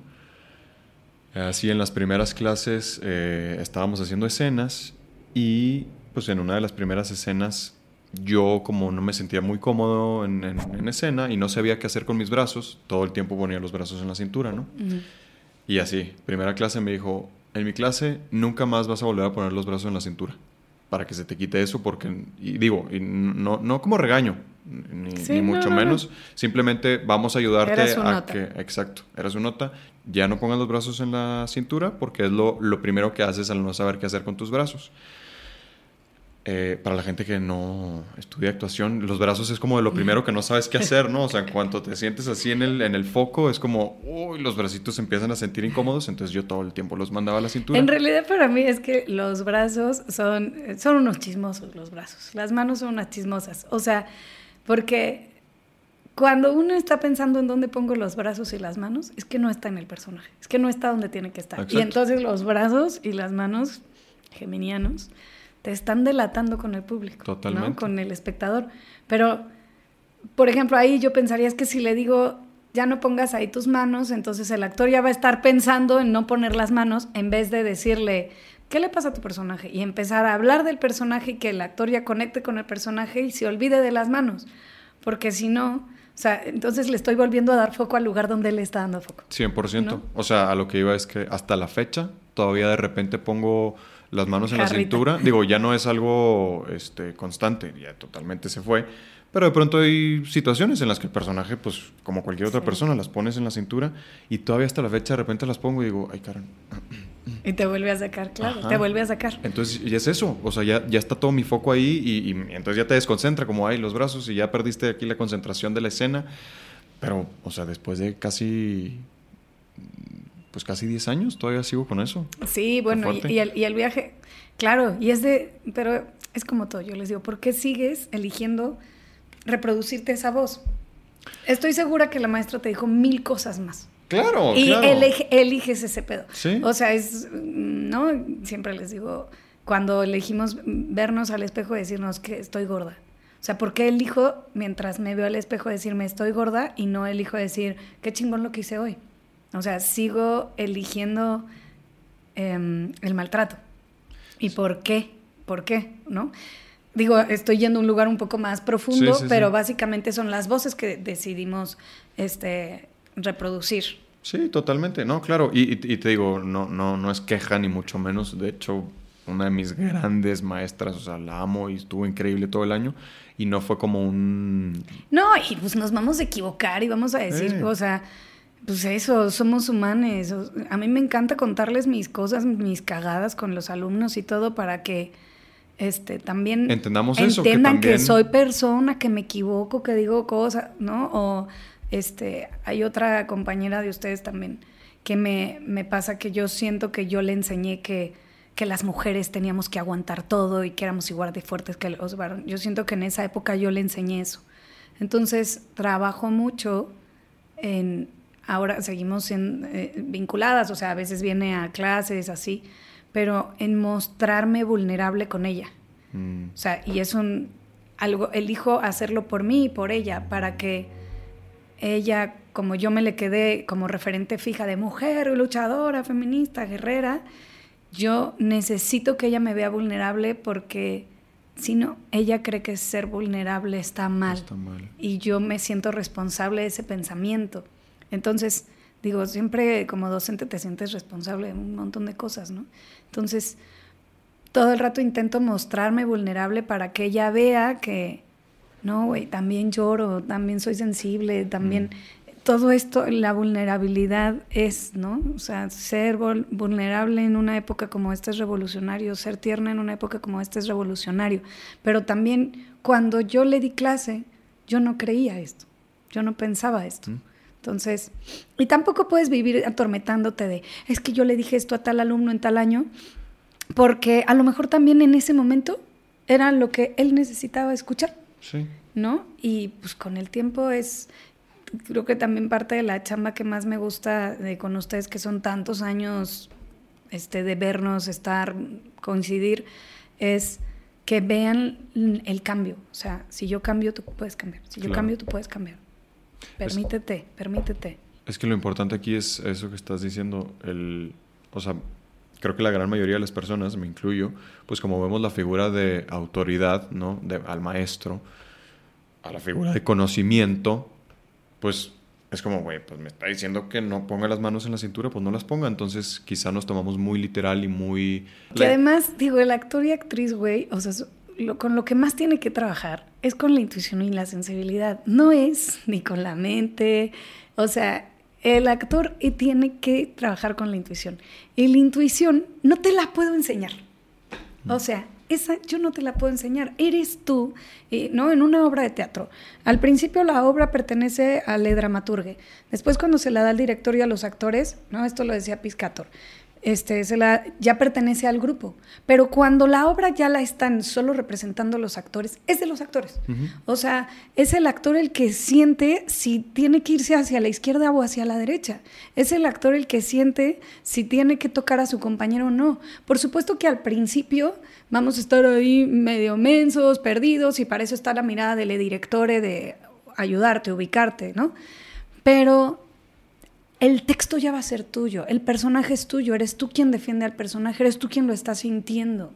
así en las primeras clases eh, estábamos haciendo escenas y pues en una de las primeras escenas yo como no me sentía muy cómodo en, en, escena y no sabía qué hacer con mis brazos, todo el tiempo ponía los brazos en la cintura, ¿no? Y así, primera clase me dijo, en mi clase nunca más vas a volver a poner los brazos en la cintura. para que se te quite eso, porque, y digo, y no, no como regaño, ni, mucho menos, simplemente vamos a ayudarte a que, exacto, era su nota, ya no pongas los brazos en la cintura, porque es lo, lo primero que haces al no saber qué hacer con tus brazos. Eh, para la gente que no estudia actuación, los brazos es como de lo primero que no sabes qué hacer, ¿no? O sea, en cuanto te sientes así en el, en el foco, es como, uy, los bracitos se empiezan a sentir incómodos, entonces yo todo el tiempo los mandaba a la cintura. En realidad para mí es que los brazos son, son unos chismosos los brazos, las manos son unas chismosas, o sea, porque cuando uno está pensando en dónde pongo los brazos y las manos, es que no está en el personaje, es que no está donde tiene que estar. Y entonces los brazos y las manos geminianos te están delatando con el público, Totalmente. con el espectador. Pero, por ejemplo, ahí yo pensaría es que si le digo, ya no pongas ahí tus manos, entonces el actor ya va a estar pensando en no poner las manos en vez de decirle, ¿qué le pasa a tu personaje? Y empezar a hablar del personaje y que el actor ya conecte con el personaje y se olvide de las manos. Porque si no, o sea, entonces le estoy volviendo a dar foco al lugar donde le está dando foco. 100%. O sea, a lo que iba es que hasta la fecha todavía de repente pongo las manos en la cintura. Digo, ya no es algo este, constante, ya totalmente se fue. Pero de pronto hay situaciones en las que el personaje, pues como cualquier otra persona, las pones en la cintura y todavía hasta la fecha de repente las pongo y digo, ay, Karen. Y te vuelve a sacar, claro, te vuelve a sacar. Entonces, ya es eso, o sea, ya, ya está todo mi foco ahí y, y entonces ya te desconcentra como hay los brazos y ya perdiste aquí la concentración de la escena. Pero, o sea, después de casi pues casi 10 años, todavía sigo con eso. Sí, bueno, y, el, viaje, claro, y es de, pero es como todo, yo les digo, ¿por qué sigues eligiendo reproducirte esa voz? Estoy segura que la maestra te dijo mil cosas más. Claro, y eliges ese pedo. ¿Sí? O sea, es, ¿no? Siempre les digo, cuando elegimos vernos al espejo y decirnos que estoy gorda. O sea, ¿por qué elijo, mientras me veo al espejo, decirme estoy gorda y no elijo decir qué chingón lo que hice hoy? O sea, sigo eligiendo em, el maltrato. ¿Y por qué? ¿Por qué? ¿No? Digo, estoy yendo a un lugar un poco más profundo, pero básicamente son las voces que decidimos este, reproducir. Sí, totalmente, no, claro. Y, te digo, no, no, no es queja ni mucho menos. De hecho, una de mis grandes maestras, o sea, la amo y estuvo increíble todo el año. Y no fue como un... No, y pues nos vamos a equivocar y vamos a decir, o sea, pues eso, somos humanos. A mí me encanta contarles mis cosas, mis cagadas con los alumnos y todo para que este también entendamos eso, entiendan que, soy persona, que me equivoco, que digo cosas, ¿no? O este, hay otra compañera de ustedes también que me, me pasa que yo siento que yo le enseñé que, que las mujeres teníamos que aguantar todo y que éramos igual de fuertes que los varones. Yo siento que en esa época yo le enseñé eso. Entonces trabajo mucho en ahora seguimos eh, vinculadas, o sea, a veces viene a clases así, pero en mostrarme vulnerable con ella. Mm. O sea, y es un algo, elijo hacerlo por mí y por ella, para que ella, como yo me le quedé como referente fija de mujer, luchadora, feminista, guerrera, yo necesito que ella me vea vulnerable porque si no, ella cree que ser vulnerable está mal. Está mal. Y yo me siento responsable de ese pensamiento. Entonces, digo, siempre como docente te sientes responsable de un montón de cosas, ¿no? Entonces, todo el rato intento mostrarme vulnerable para que ella vea que, no, güey, también lloro, también soy sensible, también... Mm. Todo esto, la vulnerabilidad es, ¿no? O sea, ser vulnerable en una época como esta es revolucionario, ser tierna en una época como esta es revolucionario. Pero también cuando yo le di clase, yo no creía esto, yo no pensaba esto. Mm. Entonces, y tampoco puedes vivir atormentándote de, es que yo le dije esto a tal alumno en tal año, porque a lo mejor también en ese momento era lo que él necesitaba escuchar. Sí. ¿No? Y pues con el tiempo es, creo que también parte de la chamba que más me gusta de con ustedes, que son tantos años este, de vernos, estar, coincidir, es que vean el cambio. O sea, si yo cambio, tú puedes cambiar. Si yo cambio, tú puedes cambiar. Permítete, permítete. Es que lo importante aquí es eso que estás diciendo, el, o sea, creo que la gran mayoría de las personas, me incluyo, pues como vemos la figura de autoridad, ¿no? De, al maestro, a la figura de conocimiento, pues es como, güey, pues me está diciendo que no ponga las manos en la cintura, pues no las ponga. Entonces quizá nos tomamos muy literal y muy... Que además, digo, el actor y actriz, güey, o sea, lo, con lo que más tiene que trabajar es con la intuición y la sensibilidad. No es ni con la mente. O sea, el actor tiene que trabajar con la intuición. Y la intuición no te la puedo enseñar. O mm. sea, esa yo no te la puedo enseñar, eres tú, ¿no? En una obra de teatro. Al principio la obra pertenece al dramaturgue, después cuando se la da al director y a los actores, ¿no? Esto lo decía Piscator, este, se la, ya pertenece al grupo. Pero cuando la obra ya la están solo representando los actores, es de los actores. O sea, es el actor el que siente si tiene que irse hacia la izquierda o hacia la derecha. Es el actor el que siente si tiene que tocar a su compañero o no. Por supuesto que al principio vamos a estar ahí medio mensos, perdidos, y para eso está la mirada del director de ayudarte, ubicarte, ¿no? Pero el texto ya va a ser tuyo, el personaje es tuyo, eres tú quien defiende al personaje, eres tú quien lo está sintiendo.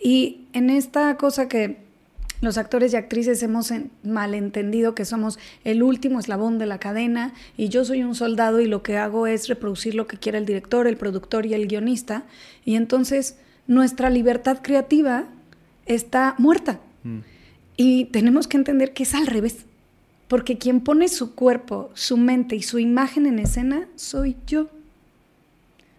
Y en esta cosa que los actores y actrices hemos malentendido que somos el último eslabón de la cadena y yo soy un soldado y lo que hago es reproducir lo que quiera el director, el productor y el guionista, y entonces nuestra libertad creativa está muerta. Mm. Y tenemos que entender que es al revés. Porque quien pone su cuerpo, su mente y su imagen en escena soy yo.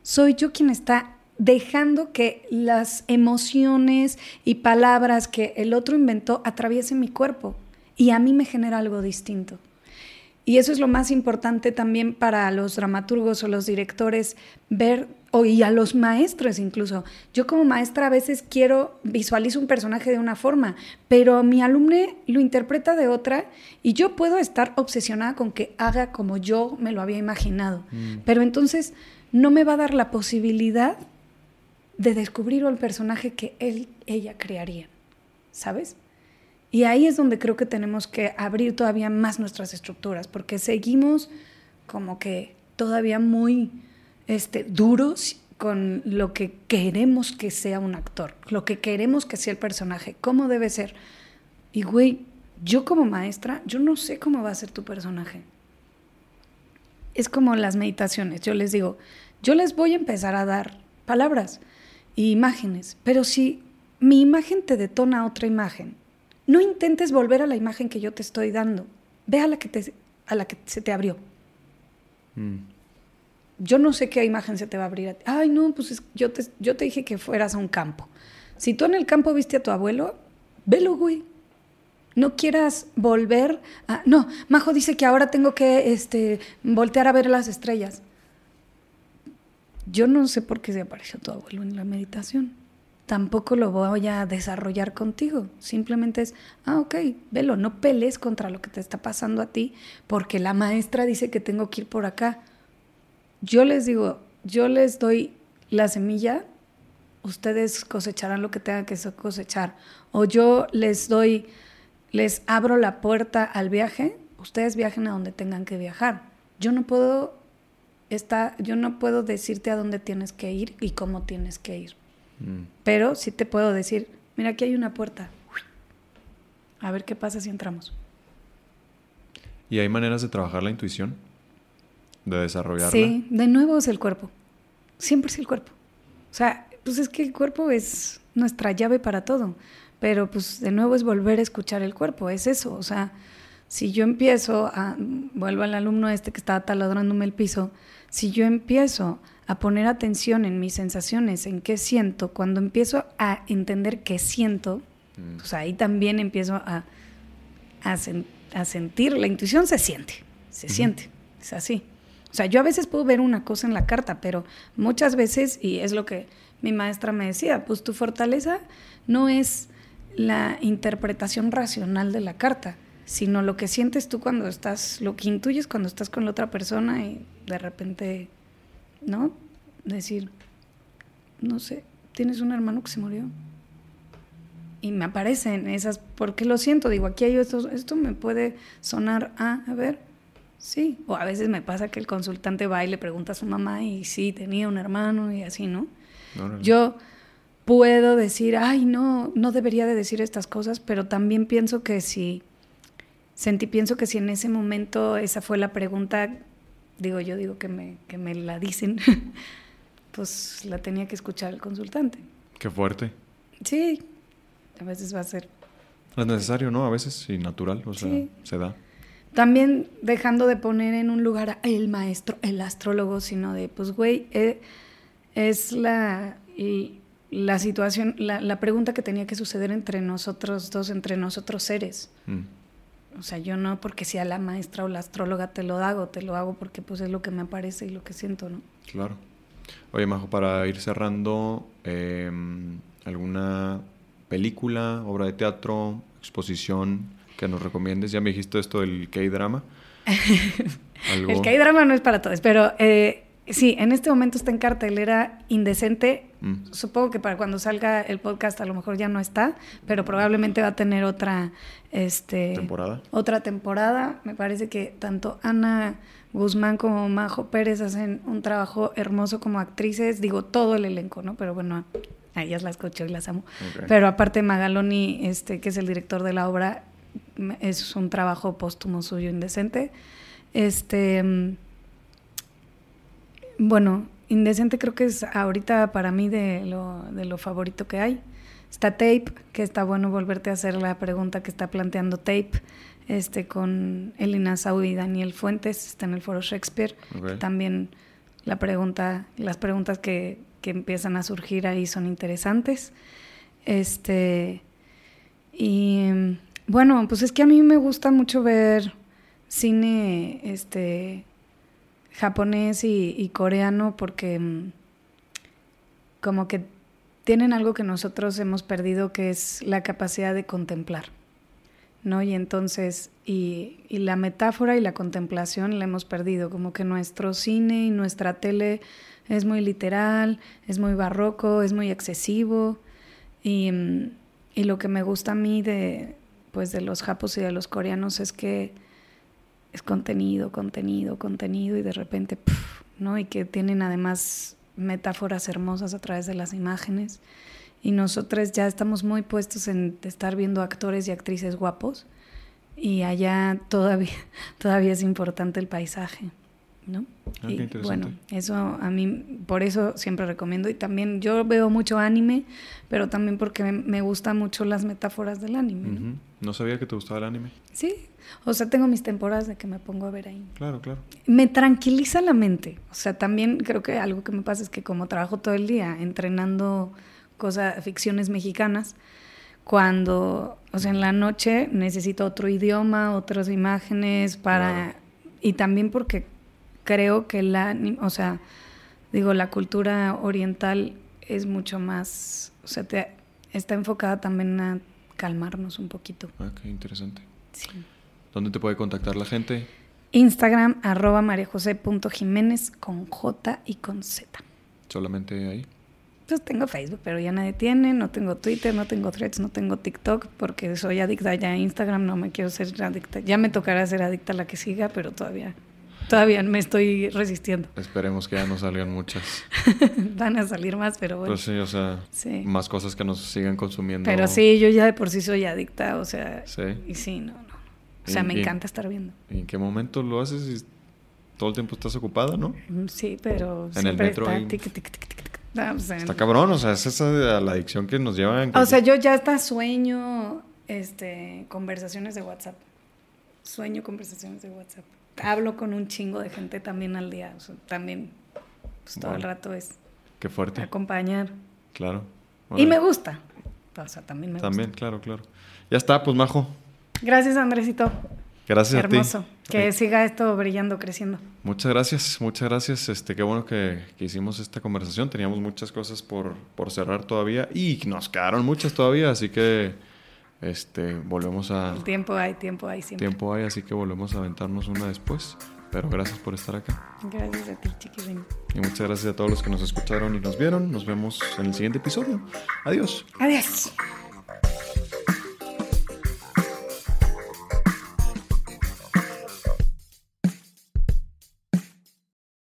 Soy yo quien está dejando que las emociones y palabras que el otro inventó atraviesen mi cuerpo y a mí me genera algo distinto. Y eso es lo más importante también para los dramaturgos o los directores, ver, o y a los maestros incluso. Yo como maestra a veces quiero, visualizo un personaje de una forma, pero mi alumno lo interpreta de otra y yo puedo estar obsesionada con que haga como yo me lo había imaginado. Mm. Pero entonces no me va a dar la posibilidad de descubrir el personaje que él, ella crearía, ¿sabes? Y ahí es donde creo que tenemos que abrir todavía más nuestras estructuras, porque seguimos como que todavía muy este, duros con lo que queremos que sea un actor, lo que queremos que sea el personaje, cómo debe ser. Y güey, yo como maestra, yo no sé cómo va a ser tu personaje. Es como las meditaciones, yo les digo, yo les voy a empezar a dar palabras e imágenes, pero si mi imagen te detona otra imagen, no intentes volver a la imagen que yo te estoy dando. Ve a la que, te, a la que se te abrió. Mm. Yo no sé qué imagen se te va a abrir. Ay, no, pues yo, te, dije que fueras a un campo. Si tú en el campo viste a tu abuelo, velo, güey. No quieras volver a... No, Majo dice que ahora tengo que este, voltear a ver las estrellas. Yo no sé por qué se apareció tu abuelo en la meditación tampoco lo voy a desarrollar contigo. Simplemente es, ah, ok, velo, no pelees contra lo que te está pasando a ti porque la maestra dice que tengo que ir por acá. Yo les digo, yo les doy la semilla, ustedes cosecharán lo que tengan que cosechar. O yo les doy, les abro la puerta al viaje, ustedes viajen a donde tengan que viajar. Yo no puedo, está, yo no puedo decirte a dónde tienes que ir y cómo tienes que ir. Mm. Pero sí te puedo decir, mira, aquí hay una puerta. A ver qué pasa si entramos. ¿Y hay maneras de trabajar la intuición? ¿De desarrollarla? Sí, de nuevo es el cuerpo. Siempre es el cuerpo. O sea, pues es que el cuerpo es nuestra llave para todo. Pero pues de nuevo es volver a escuchar el cuerpo, es eso. O sea, si yo empiezo a, vuelvo al alumno este que estaba taladrándome el piso, si yo empiezo a poner atención en mis sensaciones, en qué siento, cuando empiezo a entender qué siento, mm. pues ahí también empiezo a, a, sentir, la intuición se siente, se siente, es así. O sea, yo a veces puedo ver una cosa en la carta, pero muchas veces, y es lo que mi maestra me decía, pues tu fortaleza no es la interpretación racional de la carta, sino lo que sientes tú cuando estás, lo que intuyes cuando estás con la otra persona y de repente ¿no? Decir, no sé, tienes un hermano que se murió. Y me aparecen esas, porque lo siento, digo, aquí hay esto, esto me puede sonar, ah, a ver, sí. O a veces me pasa que el consultante va y le pregunta a su mamá y sí, tenía un hermano y así, ¿no? Yo puedo decir, ay, no, no debería de decir estas cosas, pero también pienso que si, sentí, pienso que si en ese momento esa fue la pregunta, digo yo, digo que me, que me la dicen, pues la tenía que escuchar el consultante. Qué fuerte. Sí, a veces va a ser. Es necesario, ¿no? A veces, y natural, o sea, Sí. se da. También dejando de poner en un lugar a el maestro, el astrólogo, sino de, pues, güey, eh, es la, y la situación, la, la pregunta que tenía que suceder entre nosotros dos, entre nosotros seres. Mm. O sea, yo no porque sea la maestra o la astróloga te lo hago, te lo hago porque pues es lo que me aparece y lo que siento, ¿no? Claro. Oye, Majo, para ir cerrando, eh, ¿alguna película, obra de teatro, exposición que nos recomiendes? Ya me dijiste esto del K-drama. El K-drama no es para todos, pero eh, sí, en este momento está en cartelera indecente. Mm. Supongo que para cuando salga el podcast a lo mejor ya no está, pero probablemente va a tener otra este, ¿Temporada? Otra temporada. Me parece que tanto Ana Guzmán como Majo Pérez hacen un trabajo hermoso como actrices. Digo, todo el elenco, ¿no? Pero bueno, a ellas las cocho y las amo. Pero aparte Magaloni, este, que es el director de la obra, es un trabajo póstumo suyo indecente. Este, mm, bueno, indecente creo que es ahorita para mí de lo, de lo favorito que hay. Está Tape, que está bueno volverte a hacer la pregunta que está planteando Tape, este, con Elina Sau y Daniel Fuentes, está en el foro Shakespeare. También la pregunta, las preguntas que, que empiezan a surgir ahí son interesantes. Este, y mm, bueno, pues es que a mí me gusta mucho ver cine este, japonés y, coreano porque mm, como que tienen algo que nosotros hemos perdido que es la capacidad de contemplar. ¿no? Y entonces, y, y la metáfora y la contemplación la hemos perdido, como que nuestro cine y nuestra tele es muy literal, es muy barroco, es muy excesivo, y, mm, y lo que me gusta a mí de, pues de los japos y de los coreanos es que es contenido, contenido, contenido, y de repente. ¿no? Y que tienen además metáforas hermosas a través de las imágenes y nosotros ya estamos muy puestos en estar viendo actores y actrices guapos y allá todavía, todavía es importante el paisaje, ¿no? Ah, y bueno, eso a mí, por eso siempre recomiendo y también yo veo mucho anime, pero también porque me, gustan mucho las metáforas del anime, ¿no? Sabía que te gustaba el anime. Sí, o sea, tengo mis temporadas de que me pongo a ver ahí Claro, claro. me tranquiliza la mente. O sea, también creo que algo que me pasa es que como trabajo todo el día entrenando cosas, ficciones mexicanas, cuando, o sea, en la noche necesito otro idioma, otras imágenes para... Claro. Y también porque creo que la, o sea, digo, la cultura oriental es mucho más, o sea, te- está enfocada también a calmarnos un poquito. Ah, qué interesante. Sí. ¿Dónde te puede contactar la gente? Instagram, arroba mariajose.jiménez con J y con Z. Solamente ahí. Pues tengo Facebook, pero ya nadie tiene, no tengo Twitter, no tengo Threads, no tengo TikTok, porque soy adicta ya a Instagram, no me quiero ser adicta. Ya me tocará ser adicta a la que siga, pero todavía, todavía me estoy resistiendo. Esperemos que ya no salgan muchas. Van a salir más, pero bueno. Pues sí, o sea, Sí. más cosas que nos sigan consumiendo. Pero sí, yo ya de por sí soy adicta, o sea, Sí. y sí, no, no. O sea, me encanta estar viendo. ¿Y en qué momento lo haces? Y todo el tiempo estás ocupada, ¿no? Mm, Sí, pero En el metro está cabrón, o sea, es esa la adicción que nos lleva en O sea, yo ya hasta sueño este, conversaciones de WhatsApp. Sueño conversaciones de WhatsApp. Hablo con un chingo de gente también al día. O sea, también pues, todo el Wow. rato es Qué fuerte. acompañar. Claro. Y me gusta. O sea, también me También, gusta. claro, claro. Ya está, pues Majo. Gracias, Andresito. Gracias Hermoso. a ti. Que Eh, siga esto brillando, creciendo. Muchas gracias, muchas gracias. Este, qué bueno que, que hicimos esta conversación. Teníamos muchas cosas por, por cerrar todavía y nos quedaron muchas todavía, así que este, volvemos a El tiempo hay, tiempo hay siempre. tiempo hay, así que volvemos a aventarnos una después. Pero gracias por estar acá. Gracias a ti, chiquilín. Y muchas gracias a todos los que nos escucharon y nos vieron. Nos vemos en el siguiente episodio. Adiós. Adiós.